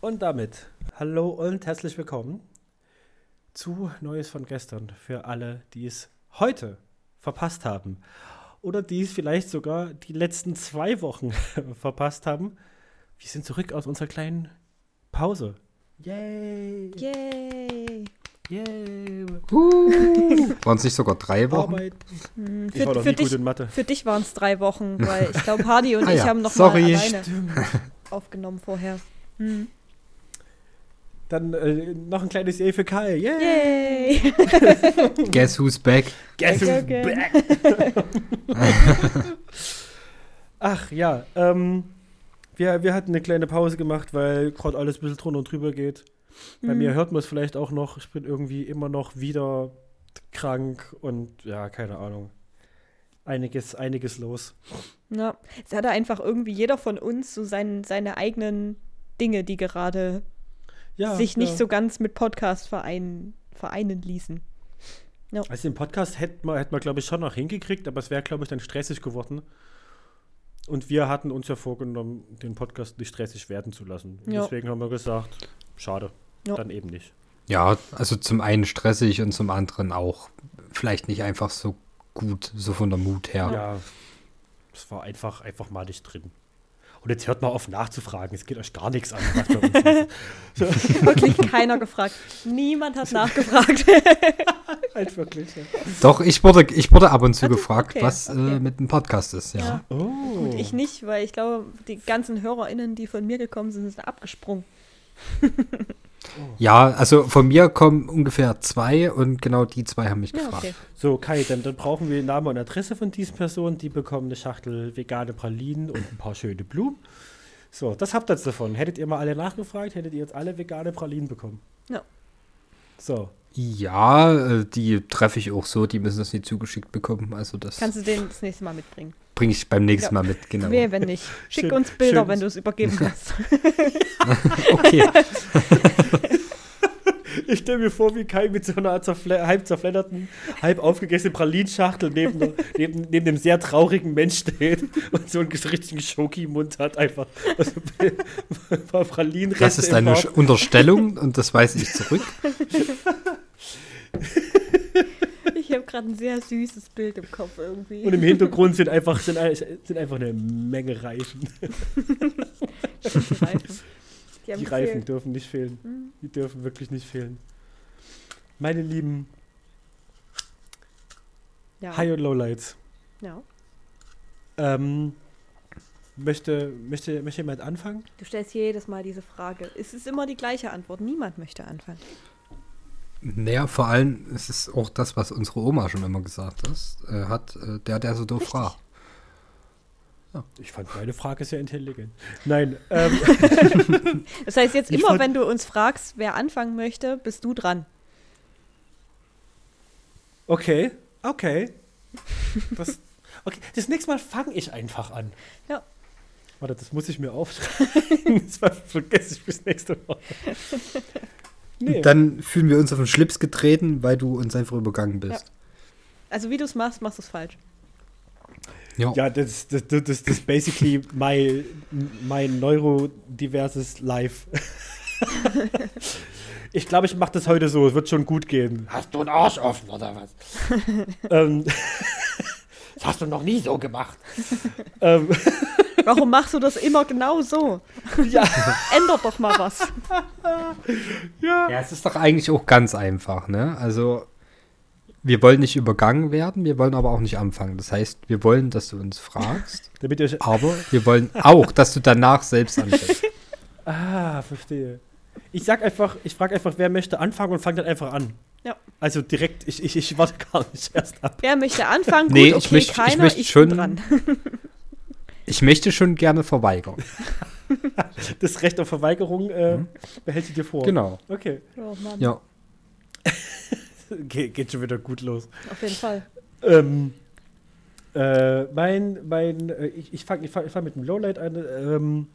Und damit hallo und herzlich willkommen zu Neues von gestern für alle, die es heute verpasst haben oder die es vielleicht sogar die letzten zwei Wochen verpasst haben. Wir sind zurück aus unserer kleinen Pause. Yay! Yay! Yay! Waren es nicht sogar drei Wochen? Arbeit. Hm, Ich war Für, doch für, nie gut dich, in Mathe. für dich waren es drei Wochen, weil ich glaube, Hardy und Ah ich ja, haben noch mal sorry. alleine Stimmt. aufgenommen vorher. Hm. Dann äh, noch ein kleines Yay für Kai. Yay! Yay! Guess who's back? Guess who's Okay. back? Ach ja, ähm, wir, wir hatten eine kleine Pause gemacht, weil gerade alles ein bisschen drunter und drüber geht. Bei Mhm. mir hört man es vielleicht auch noch. Ich bin irgendwie immer noch wieder krank und ja, keine Ahnung. Einiges, einiges los. Ja, es hatte einfach irgendwie jeder von uns so sein, seine eigenen Dinge, die gerade Ja, sich nicht ja. so ganz mit Podcast vereinen, vereinen ließen. Also den Podcast hätte man, hätte man glaube ich, schon noch hingekriegt, aber es wäre, glaube ich, dann stressig geworden. Und wir hatten uns ja vorgenommen, den Podcast nicht stressig werden zu lassen. Ja. Deswegen haben wir gesagt, schade, Ja. dann eben nicht. Ja, also zum einen stressig und zum anderen auch vielleicht nicht einfach so gut, so von der Mut her. Ja, es war einfach, einfach mal nicht drin. Und jetzt hört mal auf nachzufragen, es geht euch gar nichts an. Was bei uns ist. Wirklich keiner gefragt. Niemand hat nachgefragt. halt wirklich. Ja. Doch, ich wurde, ich wurde ab und zu Also, gefragt, okay, was okay. Äh, mit dem Podcast ist, ja. Ja. Oh. Gut, ich nicht, weil ich glaube, die ganzen HörerInnen, die von mir gekommen sind, sind abgesprungen. Ja, also von mir kommen ungefähr zwei und genau die zwei haben mich Ja, gefragt. okay. So, Kai, dann, dann brauchen wir Name und Adresse von diesen Personen. Die bekommen eine Schachtel vegane Pralinen und ein paar schöne Blumen. So, das habt ihr jetzt davon. Hättet ihr mal alle nachgefragt, hättet ihr jetzt alle vegane Pralinen bekommen. Ja. So, Ja, äh, die treffe ich auch so, die müssen das nie zugeschickt bekommen. Also das Kannst du den das nächste Mal mitbringen? bringe ich beim nächsten Ja. Mal mit, genau. Wehe, wenn nicht. Schick Schön- uns Bilder, schön- wenn du es übergeben kannst. Okay. ich stelle mir vor, wie Kai mit so einer zerfle halb zerfledderten, halb aufgegessenen Pralinschachtel neben, neben, neben einem sehr traurigen Mensch steht und so einen richtigen Schoki-Mund hat, einfach. Also, ein paar Pralinenreste Das ist eine Unterstellung und das weise ich zurück. Ich habe gerade ein sehr süßes Bild im Kopf irgendwie. Und im Hintergrund sind einfach, sind, sind einfach eine Menge Reifen. Die Reifen. Die, Reifen dürfen nicht fehlen. Hm. Die dürfen wirklich nicht fehlen. Meine lieben Ja. High- und Lowlights. ja. Ähm, möchte, möchte, möchte jemand anfangen? Du stellst jedes Mal diese Frage. Es ist immer die gleiche Antwort. Niemand möchte anfangen. Naja, vor allem ist es auch das, was unsere Oma schon immer gesagt ist, äh, hat, äh, der, der so doof fragt. Ich fand meine Frage sehr intelligent. Nein, ähm, Das heißt, jetzt Ich immer, wenn du uns fragst, wer anfangen möchte, bist du dran. okay, okay. Das, okay, das nächste Mal fange ich einfach an. Ja. Warte, das muss ich mir aufschreiben. Das ver- vergesse ich bis nächste Woche. Nee. Dann fühlen wir uns auf den Schlips getreten, weil du uns einfach übergangen bist. Also wie du es machst, machst du es falsch. Ja. Ja, das, das, das, das ist basically my, mein neurodiverses Life. ich glaube, ich mache das heute so. Es wird schon gut gehen. Hast du einen Arsch offen oder was? ähm, das hast du noch nie so gemacht. ähm, Warum machst du das immer genau so? ja, Ändert doch mal was. ja. Ja, es ist doch eigentlich auch ganz einfach, ne? Also, wir wollen nicht übergangen werden, wir wollen aber auch nicht anfangen. Das heißt, wir wollen, dass du uns fragst, Damit ihr euch. aber wir wollen auch, dass du danach selbst anfängst. Ah, verstehe. Ich sag einfach, ich frage einfach, wer möchte anfangen und fange dann einfach an. Ja. Also direkt, ich, ich, ich warte gar nicht erst ab. Wer möchte anfangen? Gut, Nee, ich okay, möchte- ich keiner, möchte ich schon-. Ich möchte schon gerne verweigern. Das Recht auf Verweigerung äh, behältst du dir vor. Genau. Okay. Oh Mann, Ja. Ge geht schon wieder gut los. auf jeden Fall. Ähm, äh, mein, mein, äh, ich, ich fange ich fang, ich fang mit dem Lowlight an. Ähm,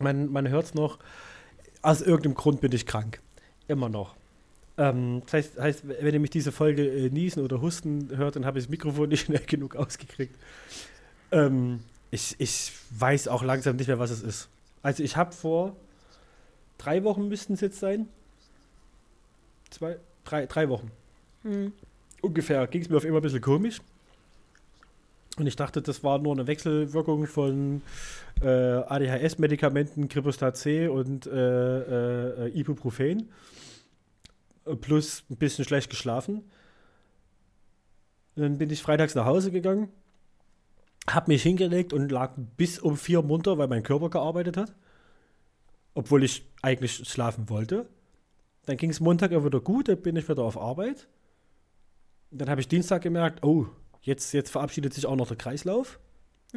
man man hört es noch. Aus irgendeinem Grund bin ich krank. Immer noch. Ähm, das heißt, heißt, wenn ihr mich diese Folge äh, niesen oder husten hört, dann habe ich das Mikrofon nicht schnell genug ausgekriegt. Ähm, ich, ich weiß auch langsam nicht mehr, was es ist. Also ich habe vor drei Wochen müssten es jetzt sein. Zwei, drei, drei Wochen. Hm. Ungefähr ging es mir auf immer ein bisschen komisch. Und ich dachte, das war nur eine Wechselwirkung von äh, ADHS-Medikamenten, Kripostat C und äh, äh, Ibuprofen. Plus ein bisschen schlecht geschlafen. Dann bin ich freitags nach Hause gegangen, habe mich hingelegt und lag bis um vier munter, weil mein Körper gearbeitet hat. Obwohl ich eigentlich schlafen wollte. Dann ging es Montag auch wieder gut, dann bin ich wieder auf Arbeit. Dann habe ich Dienstag gemerkt, oh, jetzt, jetzt verabschiedet sich auch noch der Kreislauf.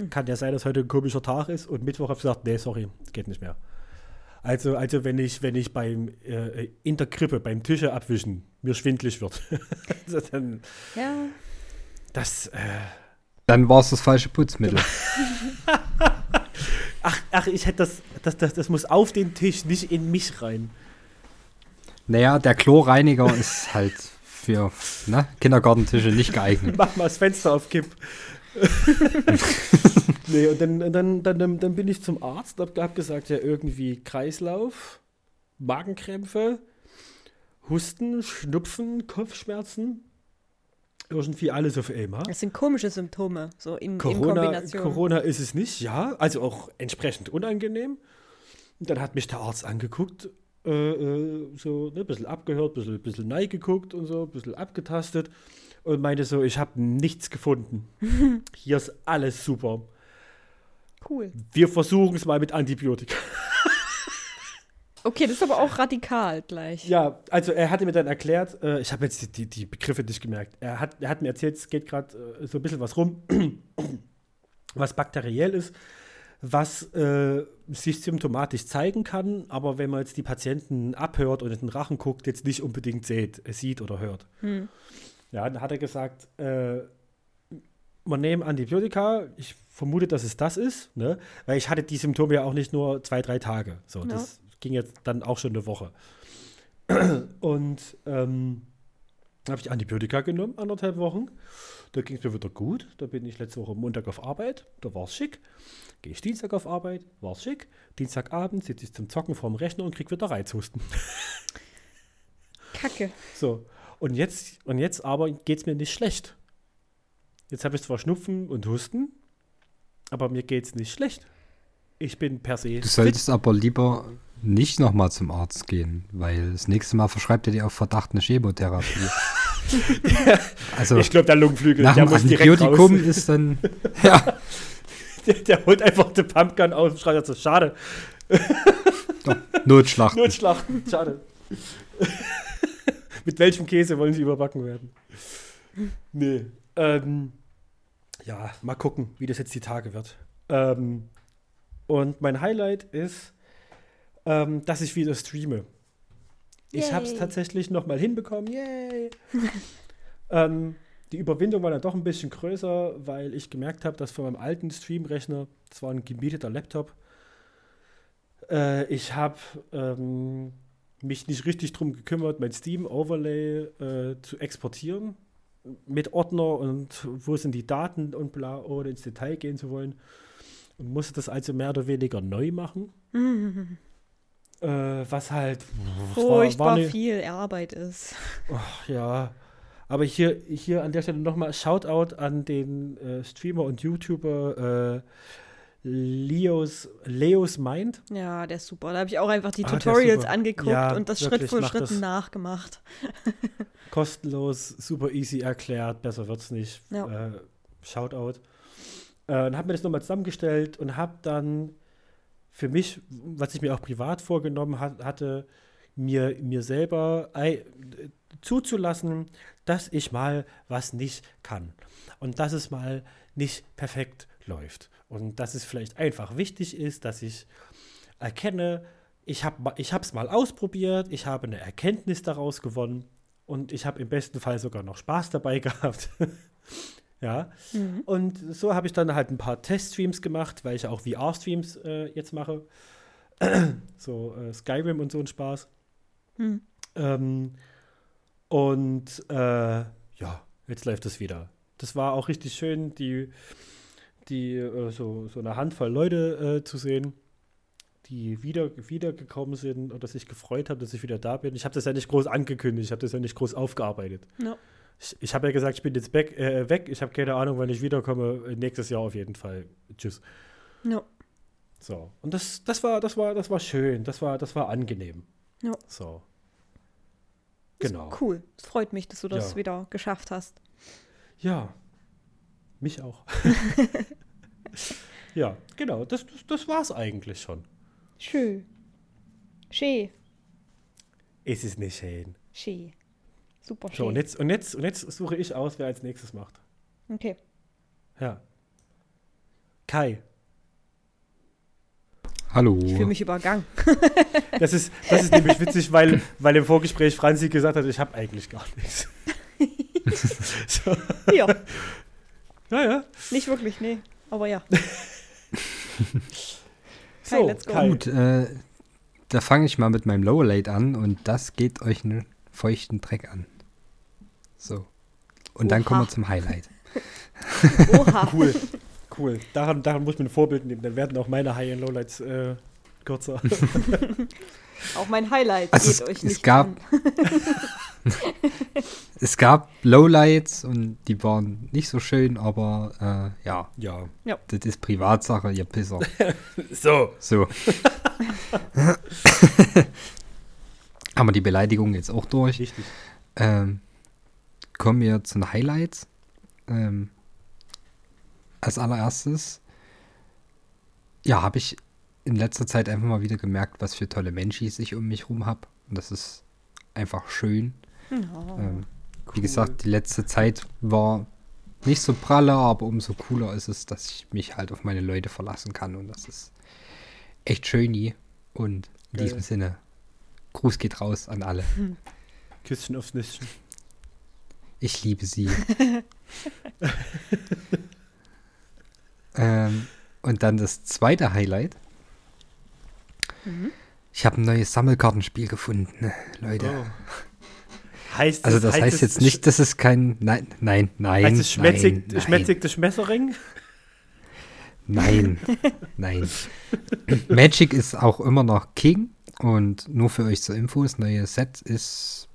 Kann ja sein, dass heute ein komischer Tag ist. Und Mittwoch habe ich gesagt, nee, sorry, geht nicht mehr. Also, also wenn ich, wenn ich beim äh, in der Krippe beim Tische abwischen mir schwindlig wird, also dann Ja. das äh, Dann war es das falsche Putzmittel. ach, ach, ich hätte das, das, das, das muss auf den Tisch, nicht in mich rein. naja, der Chlorreiniger ist halt für ne, Kindergartentische nicht geeignet. Mach mal das Fenster auf Kipp. nee, und dann, dann, dann, dann, bin ich zum Arzt, hab, hab gesagt, ja, irgendwie Kreislauf, Magenkrämpfe, Husten, Schnupfen, Kopfschmerzen. Irgendwie alles auf einmal. Das sind komische Symptome, so in, in Corona, Kombination. Corona ist es nicht, ja. Also auch entsprechend unangenehm. Und dann hat mich der Arzt angeguckt, äh, äh, so ne, ein bisschen abgehört, ein bisschen, bisschen neig geguckt und so, ein bisschen abgetastet und meinte so, ich habe nichts gefunden. Hier ist alles super. Cool. Wir versuchen es mal mit Antibiotika. Okay, das ist aber auch radikal gleich. Ja, also er hatte mir dann erklärt, äh, ich habe jetzt die, die, die Begriffe nicht gemerkt. Er hat, er hat mir erzählt, es geht gerade äh, so ein bisschen was rum, was bakteriell ist, was äh, sich symptomatisch zeigen kann, aber wenn man jetzt die Patienten abhört und in den Rachen guckt, jetzt nicht unbedingt sieht, äh, sieht oder hört. Hm. Ja, dann hat er gesagt, äh, man nehme Antibiotika, ich vermute, dass es das ist, ne? weil ich hatte die Symptome ja auch nicht nur zwei, drei Tage. So, Ja. das ging jetzt dann auch schon eine Woche. Und ähm, habe ich Antibiotika genommen, anderthalb Wochen. Da ging es mir wieder gut. Da bin ich letzte Woche Montag auf Arbeit, da war es schick. Gehe ich Dienstag auf Arbeit, war es schick. Dienstagabend sitze ich zum Zocken vorm Rechner und krieg wieder Reizhusten. Kacke. So, und jetzt, und jetzt aber geht es mir nicht schlecht. Jetzt habe ich zwar Schnupfen und Husten, aber mir geht es nicht schlecht. Ich bin per se. Du solltest aber lieber nicht nochmal zum Arzt gehen, weil das nächste Mal verschreibt er dir auf Verdacht eine Chemotherapie. also Ich glaube, der Lungenflügel, nach der muss direkt Antibiotikum raus. ist dann ja Der, der holt einfach den Pumpgun aus und schreit so, schade. doch, Notschlachten. Notschlachten, schade. Mit welchem Käse wollen sie überbacken werden? Nee. Ähm, ja, mal gucken, wie das jetzt die Tage wird. Ähm, und mein Highlight ist, ähm, dass ich wieder streame. Ich habe es Yay. tatsächlich noch mal hinbekommen. Yay! ähm, die Überwindung war dann doch ein bisschen größer, weil ich gemerkt habe, dass von meinem alten Streamrechner, das war ein gemieteter Laptop, äh, ich habe ähm, mich nicht richtig drum gekümmert, mein Steam-Overlay äh, zu exportieren mit Ordner und wo sind die Daten und bla, ohne ins Detail gehen zu wollen. Und musste das also mehr oder weniger neu machen. Äh, was halt es war- Furchtbar war ne- viel Arbeit ist. Ach, ja. Aber hier, hier an der Stelle nochmal Shoutout an den äh, Streamer und YouTuber äh, Leos, Leos Mind. Ja, der ist super. Da habe ich auch einfach die Ah, Tutorials angeguckt Ja, und das Schritt für Schritt nachgemacht. Kostenlos, super easy erklärt, besser wird's nicht. Ja. Äh, Shoutout. Äh, und habe mir das nochmal zusammengestellt und habe dann für mich, was ich mir auch privat vorgenommen hat, hatte, mir, mir selber ei, zuzulassen, dass ich mal was nicht kann. Und dass es mal nicht perfekt läuft. Und dass es vielleicht einfach wichtig ist, dass ich erkenne, ich habe es mal ausprobiert, ich habe eine Erkenntnis daraus gewonnen und ich habe im besten Fall sogar noch Spaß dabei gehabt. ja. Mhm. Und so habe ich dann halt ein paar Teststreams gemacht, weil ich auch VR-Streams äh, jetzt mache. so äh, Skyrim und so ein Spaß. Hm. Ähm, und äh, ja, jetzt läuft es wieder. Das war auch richtig schön, die, die äh, so, so eine Handvoll Leute äh, zu sehen, die wieder, wiedergekommen sind oder sich gefreut haben, dass ich wieder da bin. Ich habe das ja nicht groß angekündigt, ich habe das ja nicht groß aufgearbeitet. Ja. Ich, ich habe ja gesagt, ich bin jetzt back, äh, weg. Ich habe keine Ahnung, wann ich wiederkomme. Nächstes Jahr auf jeden Fall. Tschüss. Ja. So. Und das, das war, das war, das war schön. Das war, das war angenehm. Ja. So. Genau. Cool. Es freut mich, dass du das Ja. wieder geschafft hast. Ja. Mich auch. ja, genau. Das, das, das war's eigentlich schon. Schön. Schön. Es ist nicht schön. Schön. Super schön. So, und jetzt, und, jetzt, und jetzt suche ich aus, wer als nächstes macht. Okay. Ja. Kai. Hallo. Ich fühle mich übergangen. Das ist, das ist nämlich witzig, weil, weil im Vorgespräch Franzi gesagt hat, ich habe eigentlich gar nichts. so. Ja, Ja, ja. nicht wirklich, nee. Aber ja. So, Kai, let's go. Kai. Gut, äh, da fange ich mal mit meinem Lower Late an und das geht euch einen feuchten Dreck an. So. Und dann Oha. kommen wir zum Highlight. Oha. Cool. Cool. Daran, daran muss ich mir ein Vorbild nehmen. Dann werden auch meine High- und Lowlights äh, kürzer. Auch mein Highlight Also geht es- euch es nicht gab- an. Es gab Lowlights und die waren nicht so schön, aber äh, ja, ja. das ist Privatsache, ihr Pisser. So. So. Haben wir die Beleidigung jetzt auch durch. Richtig. Ähm, kommen wir zu den Highlights. Ähm, als allererstes, ja, habe ich in letzter Zeit einfach mal wieder gemerkt, was für tolle Menschen ich um mich rum habe. Und das ist einfach schön. Ja. Ähm, Cool. Wie gesagt, die letzte Zeit war nicht so pralle, aber umso cooler ist es, dass ich mich halt auf meine Leute verlassen kann. Und das ist echt schön. Und in Geil. diesem Sinne, Gruß geht raus an alle. Küsschen aufs Nüsschen. Ich liebe sie. ähm, und dann das zweite Highlight. Mhm. Ich habe ein neues Sammelkartenspiel gefunden, Leute. Oh. Heißt Also das heißt, es jetzt nicht, dass es kein... Nein, nein, nein. Heißt es schmetzig, nein, schmetzig das Schmessering? Nein, nein. Magic ist auch immer noch King. Und nur für euch zur Info, das neue Set ist...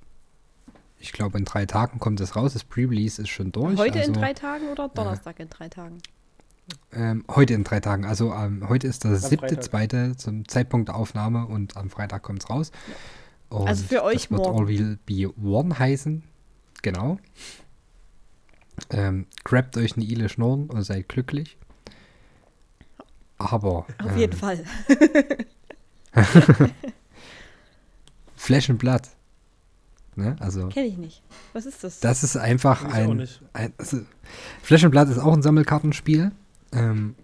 Ich glaube, in drei Tagen kommt es raus. Das Pre-Release ist schon durch. Heute in also- drei Tagen oder Donnerstag in drei Tagen? Ähm, heute in drei Tagen. Also ähm, heute ist der siebte, zweite zum Zeitpunkt der Aufnahme und am Freitag kommt es raus. Und Also für euch das wird morgen. All Will Be One heißen. Genau. Ähm, grabt euch eine Ile Schnurren und seid glücklich. Aber Auf ähm, jeden Fall. Flash and Blood. Ne? Also Kenne ich nicht. Was ist das? das ist einfach ein, ein also, Flash and Blood ist auch ein Sammelkartenspiel. Ähm,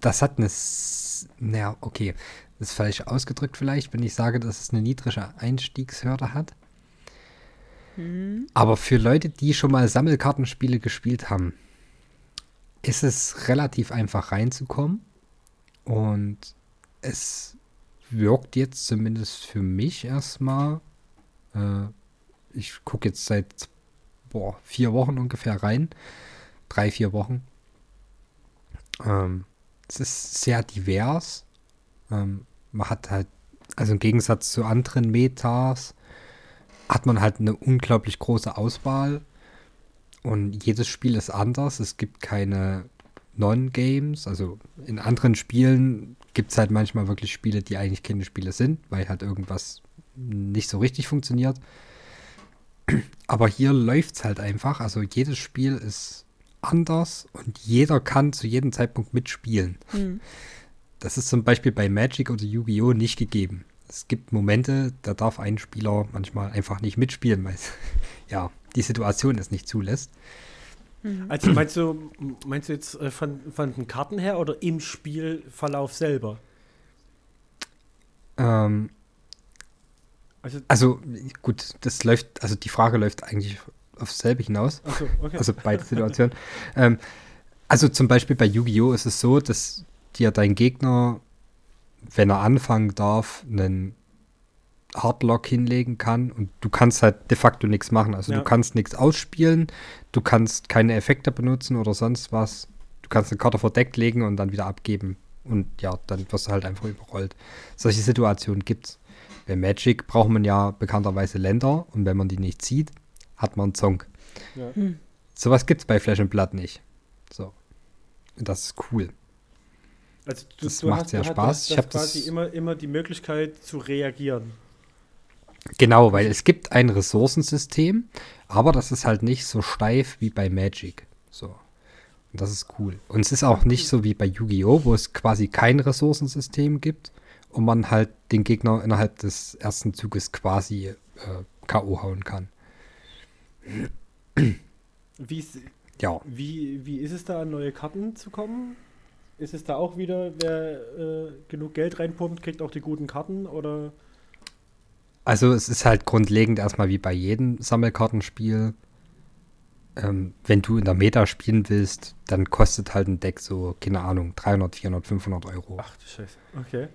das hat eine, s- naja, okay, das ist falsch ausgedrückt vielleicht, wenn ich sage, dass es eine niedrige Einstiegshürde hat. Hm. Aber für Leute, die schon mal Sammelkartenspiele gespielt haben, ist es relativ einfach reinzukommen. Und es wirkt jetzt zumindest für mich erstmal. Äh, ich gucke jetzt seit boah, vier Wochen ungefähr rein. Drei, vier Wochen. Ähm, es ist sehr divers. Ähm, man hat halt, also im Gegensatz zu anderen Metas, hat man halt eine unglaublich große Auswahl. Und jedes Spiel ist anders. Es gibt keine Non-Games. Also in anderen Spielen gibt es halt manchmal wirklich Spiele, die eigentlich keine Spiele sind, weil halt irgendwas nicht so richtig funktioniert. Aber hier läuft es halt einfach. Also jedes Spiel ist anders und jeder kann zu jedem Zeitpunkt mitspielen. Hm. Das ist zum Beispiel bei Magic oder Yu-Gi-Oh! nicht gegeben. Es gibt Momente, da darf ein Spieler manchmal einfach nicht mitspielen, weil es, ja, die Situation es nicht zulässt. Hm. Also meinst du, meinst du jetzt äh, von, von den Karten her oder im Spielverlauf selber? Ähm, Also, also gut, das läuft, also die Frage läuft eigentlich aufs selbe hinaus. achso, okay. Also beide Situationen. ähm, also zum Beispiel bei Yu-Gi-Oh! ist es so, dass dir dein Gegner, wenn er anfangen darf, einen Hardlock hinlegen kann und du kannst halt de facto nichts machen. Also Ja. du kannst nichts ausspielen, du kannst keine Effekte benutzen oder sonst was. Du kannst eine Karte verdeckt legen und dann wieder abgeben. Und ja, dann wirst du halt einfach überrollt. Solche Situationen gibt's. Bei Magic braucht man ja bekannterweise Länder und wenn man die nicht zieht, hat man einen Zonk. Ja. Sowas gibt's bei Flash and Blood nicht. So. Und das ist cool. Also Das macht sehr du hast- Spaß. Du Ich hast hab quasi das- immer, immer die Möglichkeit zu reagieren. Genau, weil es gibt ein Ressourcensystem, aber das ist halt nicht so steif wie bei Magic. So. Und das ist cool. Und es ist auch nicht so wie bei Yu-Gi-Oh!, wo es quasi kein Ressourcensystem gibt und man halt den Gegner innerhalb des ersten Zuges quasi äh, K.O. hauen kann. Wie, ist- Ja. wie, wie ist es da, an neue Karten zu kommen? Ist es da auch wieder, wer äh, genug Geld reinpumpt, kriegt auch die guten Karten? Oder Also es ist halt grundlegend erstmal wie bei jedem Sammelkartenspiel. Ähm, wenn du in der Meta spielen willst, dann kostet halt ein Deck so, keine Ahnung, 300, 400, 500 Euro. Ach du Scheiße. Okay.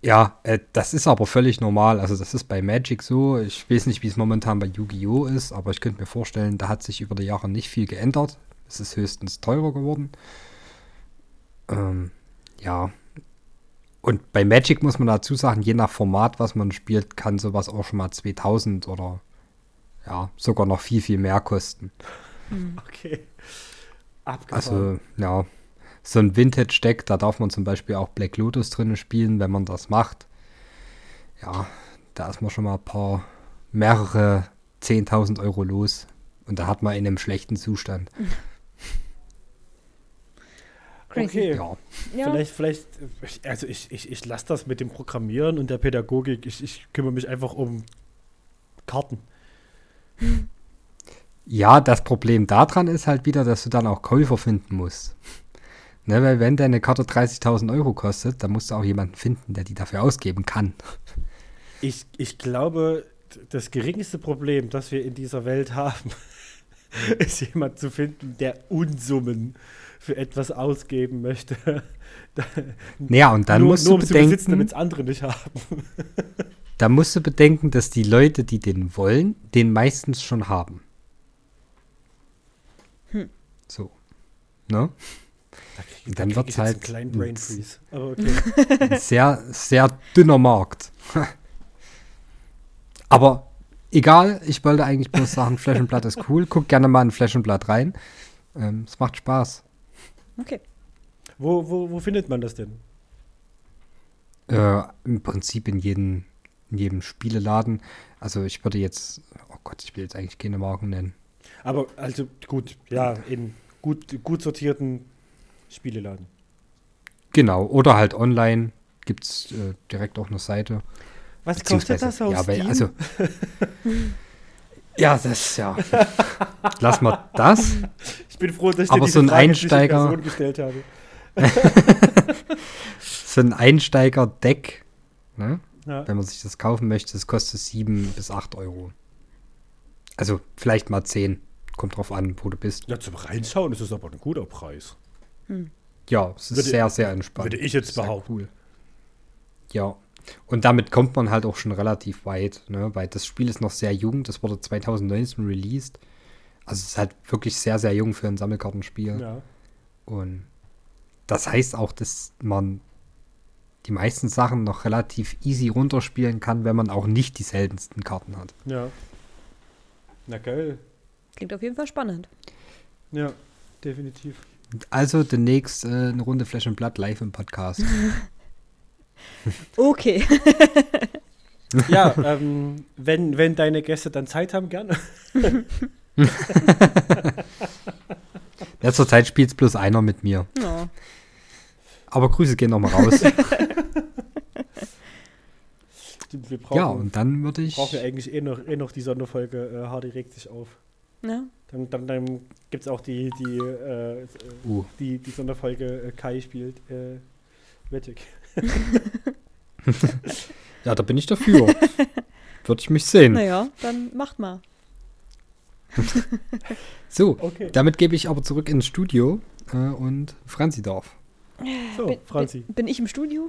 Ja, äh, das ist aber völlig normal. Also das ist bei Magic so. Ich weiß nicht, wie es momentan bei Yu-Gi-Oh! ist, aber ich könnte mir vorstellen, da hat sich über die Jahre nicht viel geändert. Es ist höchstens teurer geworden. Ähm, ja. Und bei Magic muss man dazu sagen, je nach Format, was man spielt, kann sowas auch schon mal 2000 oder ja, sogar noch viel, viel mehr kosten. Okay. Abgefahren. Also, ja, so ein Vintage-Deck, da darf man zum Beispiel auch Black Lotus drin spielen, wenn man das macht. Ja, da ist man schon mal ein paar, mehrere 10.000 Euro los. Und da hat man in einem schlechten Zustand. Okay. Ja, Ja, Vielleicht, vielleicht, also ich, ich, ich lasse das mit dem Programmieren und der Pädagogik. Ich, ich kümmere mich einfach um Karten. ja, das Problem daran ist halt wieder, dass du dann auch Käufer finden musst. Ne, weil wenn deine Karte 30.000 Euro kostet, dann musst du auch jemanden finden, der die dafür ausgeben kann. Ich, ich glaube, das geringste Problem, das wir in dieser Welt haben, ist jemand zu finden, der Unsummen für etwas ausgeben möchte. Da- Naja, und dann nur, musst nur um du zu besitzen, bedenken, damit es andere nicht haben. da musst du bedenken, dass die Leute, die den wollen, den meistens schon haben. So. Ne? Da Dann ich jetzt halt einen kleinen ein Brain Z- Freeze. Aber okay. Ein sehr, sehr dünner Markt. Aber egal, ich wollte eigentlich bloß sagen, Flash and Blood ist cool. Guck gerne mal in Flash and Blood rein. Ähm, es macht Spaß. okay. wo, wo, wo findet man das denn? Äh, Im Prinzip in jedem, in jedem Spieleladen. Also ich würde jetzt, oh Gott, ich will jetzt eigentlich keine Marken nennen. Aber also gut, ja, in gut, gut sortierten Spieleladen. Genau, oder halt online gibt es äh, direkt auch eine Seite. Was kostet das auf ja, weil, Steam? also, ja, das, ja. Lass mal das. ich bin froh, dass ich aber dir diese so ein Frage Einsteiger- Person gestellt habe. So ein Einsteiger-Deck, ne? Ja. wenn man sich das kaufen möchte, das kostet 7 bis 8 Euro. Also vielleicht mal 10. Kommt drauf an, wo du bist. ja, zum Reinschauen ist es aber ein guter Preis. Ja, es ist Würde- sehr, sehr entspannt. würde ich jetzt Sehr behaupten. Cool. Ja. Und damit kommt man halt auch schon relativ weit, ne? weil das Spiel ist noch sehr jung. Das wurde 2019 released. Also es ist halt wirklich sehr, sehr jung für ein Sammelkartenspiel. Ja. Und das heißt auch, dass man die meisten Sachen noch relativ easy runterspielen kann, wenn man auch nicht die seltensten Karten hat. Ja. Na geil. Klingt auf jeden Fall spannend. Ja, definitiv. Also demnächst äh, eine Runde Flash and Blood live im Podcast. Okay. Ja, ähm, wenn, wenn deine Gäste dann Zeit haben, gerne. ja, zurzeit spielt es bloß einer mit mir. Ja. Aber Grüße gehen nochmal raus. Stimmt, wir brauchen, ja, und dann würde ich. brauchen wir eigentlich eh noch, eh noch die Sonderfolge äh, Hardy regt sich auf. ja. Dann, dann, dann gibt es auch die, die, äh, Uh, die, die Sonderfolge äh, Kai spielt äh, Magic. ja, da bin ich dafür. würde ich mich sehen. Naja, dann macht mal. So, Okay. damit gebe ich aber zurück ins Studio äh, und Franzi darf. So, bin, Franzi. Bin, bin ich im Studio?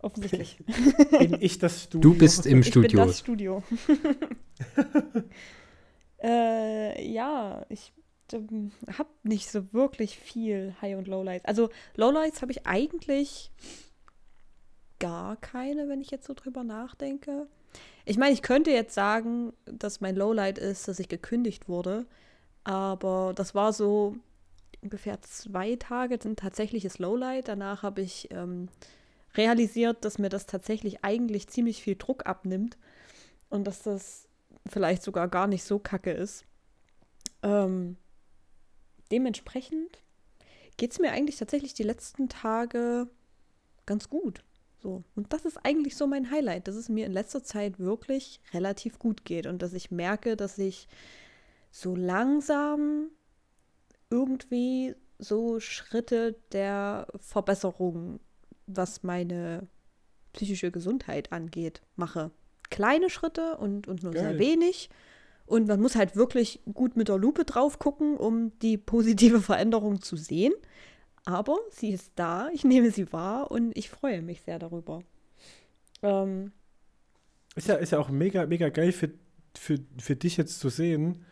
Offensichtlich. Bin ich das Studio? Du bist im Ich bin Studio. das Studio. äh, ja, ich ähm, habe nicht so wirklich viel High- und Lowlights. Also Lowlights habe ich eigentlich gar keine, wenn ich jetzt so drüber nachdenke. Ich meine, ich könnte jetzt sagen, dass mein Lowlight ist, dass ich gekündigt wurde. Aber das war so ungefähr zwei Tage ein tatsächliches Lowlight. Danach habe ich ähm, realisiert, dass mir das tatsächlich eigentlich ziemlich viel Druck abnimmt und dass das vielleicht sogar gar nicht so kacke ist. Ähm, dementsprechend geht es mir eigentlich tatsächlich die letzten Tage ganz gut. So. Und das ist eigentlich so mein Highlight, dass es mir in letzter Zeit wirklich relativ gut geht und dass ich merke, dass ich so langsam irgendwie so Schritte der Verbesserung, was meine psychische Gesundheit angeht, mache. Kleine Schritte und, und nur Geil. sehr wenig. Und man muss halt wirklich gut mit der Lupe drauf gucken, um die positive Veränderung zu sehen. Aber sie ist da, ich nehme sie wahr und ich freue mich sehr darüber. Ähm, ist, ja, ist ja auch mega, mega geil für, für, für dich jetzt zu sehen,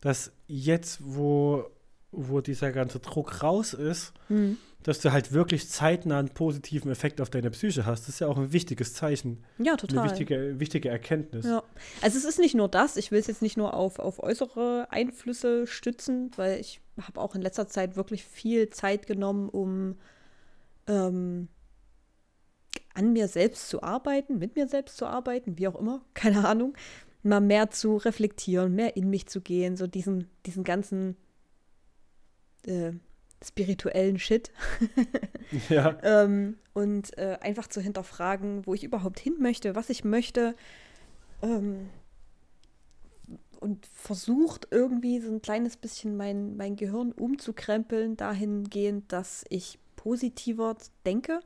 dass jetzt, wo, wo dieser ganze Druck raus ist, mhm. Dass du halt wirklich zeitnah einen positiven Effekt auf deine Psyche hast. Das ist ja auch ein wichtiges Zeichen. Ja, total. Eine wichtige, wichtige Erkenntnis. Ja. Also es ist nicht nur das, ich will es jetzt nicht nur auf, auf äußere Einflüsse stützen, weil ich habe auch in letzter Zeit wirklich viel Zeit genommen, um ähm, an mir selbst zu arbeiten, mit mir selbst zu arbeiten, wie auch immer, keine Ahnung mal mehr zu reflektieren, mehr in mich zu gehen, so diesen, diesen ganzen äh, spirituellen Shit. ja. ähm, und äh, einfach zu hinterfragen, wo ich überhaupt hin möchte, was ich möchte. Ähm, und versucht irgendwie so ein kleines bisschen mein, mein Gehirn umzukrempeln, dahingehend, dass ich positiver denke,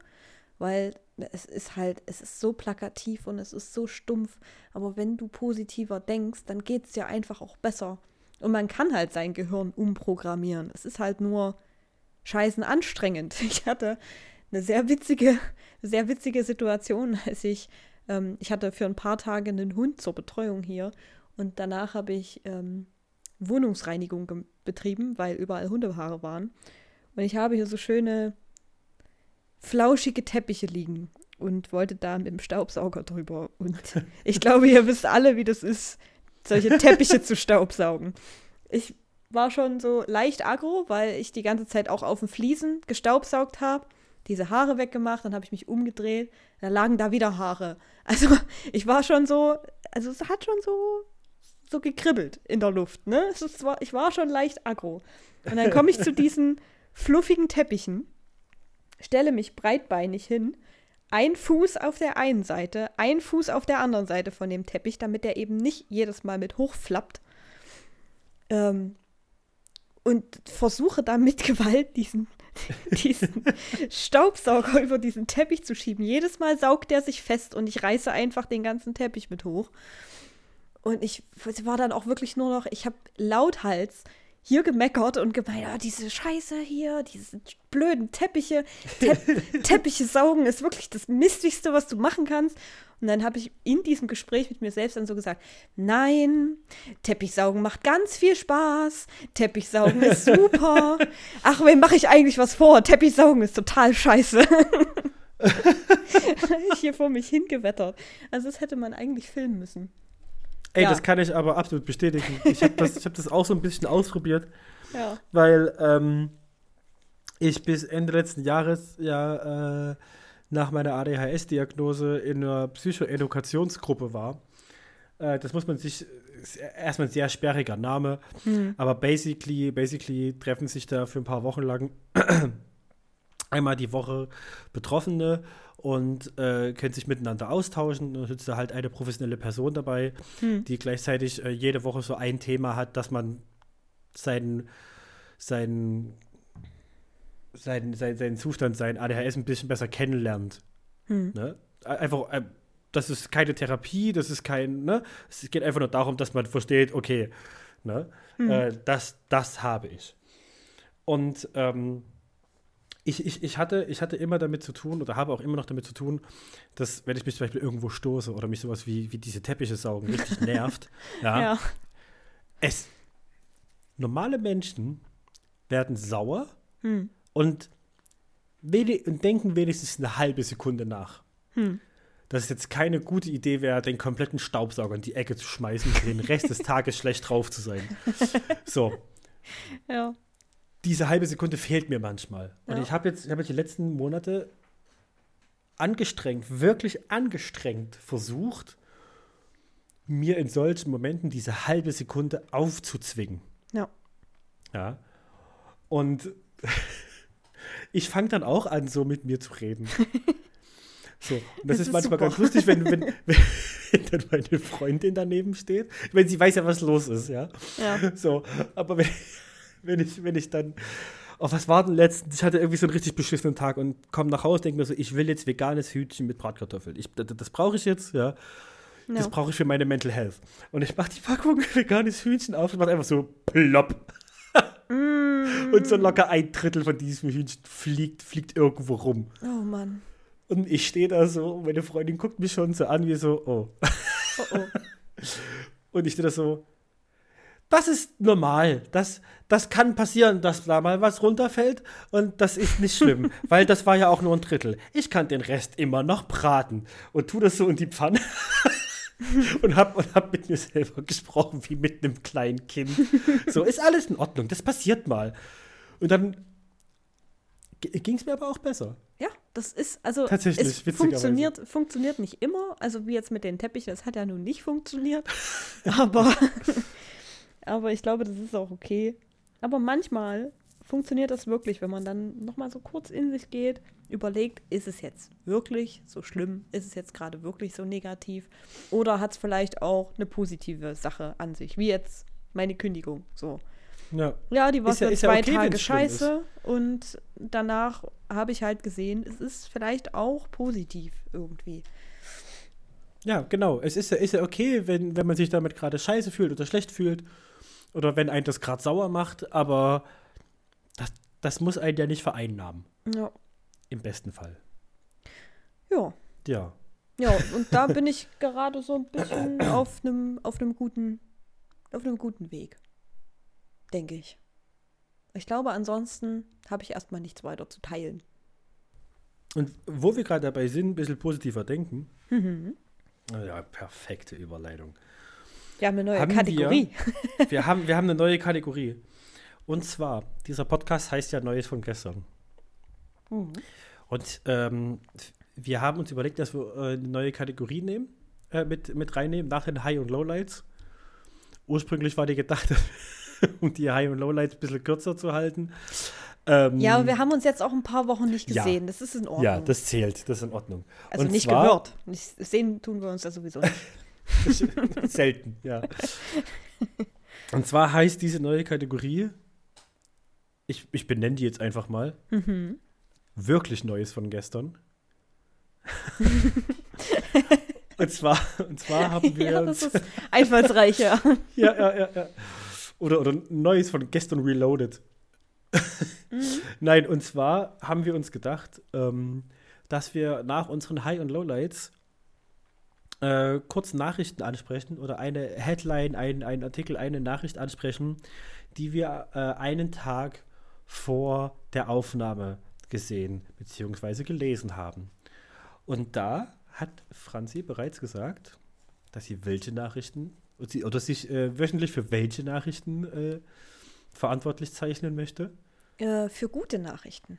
weil es ist halt, es ist so plakativ und es ist so stumpf. Aber wenn du positiver denkst, dann geht es dir einfach auch besser. Und man kann halt sein Gehirn umprogrammieren. Es ist halt nur scheißen anstrengend. Ich hatte eine sehr witzige, sehr witzige Situation, als ich, ähm, ich hatte für ein paar Tage einen Hund zur Betreuung hier und danach habe ich ähm, Wohnungsreinigung betrieben, weil überall Hundehaare waren. Und ich habe hier so schöne flauschige Teppiche liegen und wollte da mit dem Staubsauger drüber. Und ich glaube, ihr wisst alle, wie das ist, solche Teppiche zu staubsaugen. Ich war schon so leicht aggro, weil ich die ganze Zeit auch auf den Fliesen gestaubsaugt habe, diese Haare weggemacht, dann habe ich mich umgedreht, da lagen da wieder Haare. Also ich war schon so, also es hat schon so so gekribbelt in der Luft, ne? Es war, ich war schon leicht aggro. Und dann komme ich zu diesen fluffigen Teppichen stelle mich breitbeinig hin, ein Fuß auf der einen Seite, ein Fuß auf der anderen Seite von dem Teppich, damit der eben nicht jedes Mal mit hochflappt. Ähm, und versuche da mit Gewalt diesen, diesen Staubsauger über diesen Teppich zu schieben. Jedes Mal saugt der sich fest und ich reiße einfach den ganzen Teppich mit hoch. Und ich war dann auch wirklich nur noch, ich habe lauthals hier gemeckert und gemeint, ah, diese Scheiße hier, diese blöden Teppiche, Te Teppiche saugen ist wirklich das Mistigste, was du machen kannst. Und dann habe ich in diesem Gespräch mit mir selbst dann so gesagt, nein, Teppichsaugen macht ganz viel Spaß, Teppichsaugen ist super. Ach, wem mache ich eigentlich was vor? Teppichsaugen ist total scheiße. ich hier vor mich hingewettert. Also das hätte man eigentlich filmen müssen. Ey, ja. das kann ich aber absolut bestätigen. Ich habe das, hab das auch so ein bisschen ausprobiert. Ja. Weil ähm, ich bis Ende letzten Jahres ja äh, nach meiner ADHS-Diagnose in einer Psychoedukationsgruppe war. Äh, das muss man sich, erstmal ein sehr sperriger Name, mhm. aber basically, basically treffen sich da für ein paar Wochen lang einmal die Woche Betroffene und äh, können sich miteinander austauschen. Dann sitzt da halt eine professionelle Person dabei, hm. die gleichzeitig äh, jede Woche so ein Thema hat, dass man seinen, seinen, seinen, seinen, seinen Zustand, sein ADHS ein bisschen besser kennenlernt. Hm. Ne? Einfach, äh, das ist keine Therapie, das ist kein, ne? Es geht einfach nur darum, dass man versteht, okay, ne? Hm. Äh, das, das habe ich. Und ähm, ich, ich, ich, hatte, ich hatte immer damit zu tun oder habe auch immer noch damit zu tun, dass, wenn ich mich zum Beispiel irgendwo stoße oder mich sowas wie, wie diese Teppiche saugen richtig nervt, ja, ja. Es, normale Menschen werden sauer Hm. Und, und denken wenigstens eine halbe Sekunde nach. Hm. Dass es jetzt keine gute Idee wäre, den kompletten Staubsauger in die Ecke zu schmeißen und den Rest des Tages schlecht drauf zu sein. So, Ja. diese halbe Sekunde fehlt mir manchmal. Und Ja. ich habe jetzt, ich habe jetzt die letzten Monate angestrengt, wirklich angestrengt versucht, mir in solchen Momenten diese halbe Sekunde aufzuzwingen. Ja. Ja. Und ich fange dann auch an, so mit mir zu reden. So, und das, Das ist ist manchmal super. ganz lustig, wenn, wenn, wenn, wenn dann meine Freundin daneben steht. Wenn sie weiß ja, was los ist, ja. Ja. So, aber wenn, wenn ich, wenn ich dann, oh, was war denn letztens? Ich hatte irgendwie so einen richtig beschissenen Tag und komme nach Hause, denke mir so, ich will jetzt veganes Hühnchen mit Bratkartoffeln. Ich, das, das brauche ich jetzt, ja. Das Ja. brauche ich für meine Mental Health. Und ich mache die Packung veganes Hühnchen auf und mache einfach so plopp. Mm. Und so locker ein Drittel von diesem Hühnchen fliegt, fliegt irgendwo rum. Oh Mann. Und ich stehe da so, und meine Freundin guckt mich schon so an, wie so, oh. Oh oh. Und ich stehe da so, das ist normal. Das, das kann passieren, dass da mal was runterfällt. Und das ist nicht schlimm, weil das war ja auch nur ein Drittel. Ich kann den Rest immer noch braten. Und tu das so in die Pfanne. und hab, und hab mit mir selber gesprochen, wie mit einem kleinen Kind. So, ist alles in Ordnung. Das passiert mal. Und dann ging es mir aber auch besser. Ja, das ist, also Tatsächlich, es funktioniert, funktioniert nicht immer, also wie jetzt mit den Teppichen, das hat ja nun nicht funktioniert, aber, aber ich glaube, das ist auch okay. Aber manchmal funktioniert das wirklich, wenn man dann nochmal so kurz in sich geht, überlegt, ist es jetzt wirklich so schlimm, ist es jetzt gerade wirklich so negativ oder hat es vielleicht auch eine positive Sache an sich, wie jetzt meine Kündigung, so. Ja. Ja, die war ja- für ja zwei okay, Tage scheiße und danach habe ich halt gesehen, es ist vielleicht auch positiv irgendwie. Ja, genau. Es ist ja, ist ja okay, wenn, wenn man sich damit gerade scheiße fühlt oder schlecht fühlt oder wenn einen das gerade sauer macht, aber das, das muss einen ja nicht vereinnahmen. Ja. Im besten Fall. Ja. Ja. Ja, und da bin ich gerade so ein bisschen auf einem auf einem guten auf einem guten Weg. Denke ich. Ich glaube, ansonsten habe ich erstmal nichts weiter zu teilen. Und wo wir gerade dabei sind, ein bisschen positiver denken. Mhm. Ja, perfekte Überleitung. Wir haben eine neue Haben wir- Kategorie. Wir haben, wir haben eine neue Kategorie. Und zwar, dieser Podcast heißt ja Neues von gestern. Mhm. Und ähm, wir haben uns überlegt, dass wir äh, eine neue Kategorie nehmen, äh, mit, mit reinnehmen, nach den High- und Lowlights. Ursprünglich war die gedacht, um die High- und Lowlights ein bisschen kürzer zu halten. Ähm, Ja, aber wir haben uns jetzt auch ein paar Wochen nicht Ja. gesehen. Das ist in Ordnung. Ja, das zählt, das ist in Ordnung. also und nicht zwar- gehört. Nicht, sehen tun wir uns ja sowieso nicht. Selten, ja. Und zwar heißt diese neue Kategorie, ich, ich benenne die jetzt einfach mal, Mhm. wirklich Neues von gestern. und, zwar, und zwar haben wir ja, uns. das ist einfallsreich, ja. Ja, ja, ja, ja. Oder, oder Neues von gestern Reloaded. Nein, und zwar haben wir uns gedacht, ähm, dass wir nach unseren High- und Lowlights äh, kurz Nachrichten ansprechen oder eine Headline, ein, ein Artikel, eine Nachricht ansprechen, die wir äh, einen Tag vor der Aufnahme gesehen bzw. gelesen haben. Und da hat Franzi bereits gesagt, dass sie welche Nachrichten oder sich äh, wöchentlich für welche Nachrichten äh, verantwortlich zeichnen möchte. Äh, für gute Nachrichten.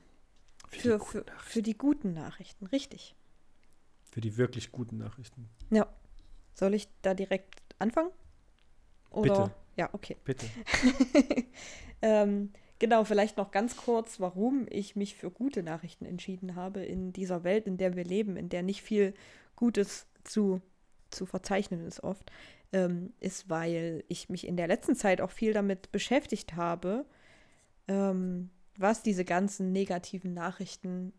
die Für, guten für, Nachrichten. für die guten Nachrichten, richtig. Für die wirklich guten Nachrichten. Ja. Soll ich da direkt anfangen? Oder? Bitte. Ja, okay. Bitte. Ähm, genau, vielleicht noch ganz kurz, warum ich mich für gute Nachrichten entschieden habe in dieser Welt, in der wir leben, in der nicht viel Gutes zu, zu verzeichnen ist oft, ähm, ist, weil ich mich in der letzten Zeit auch viel damit beschäftigt habe, ähm, was diese ganzen negativen Nachrichten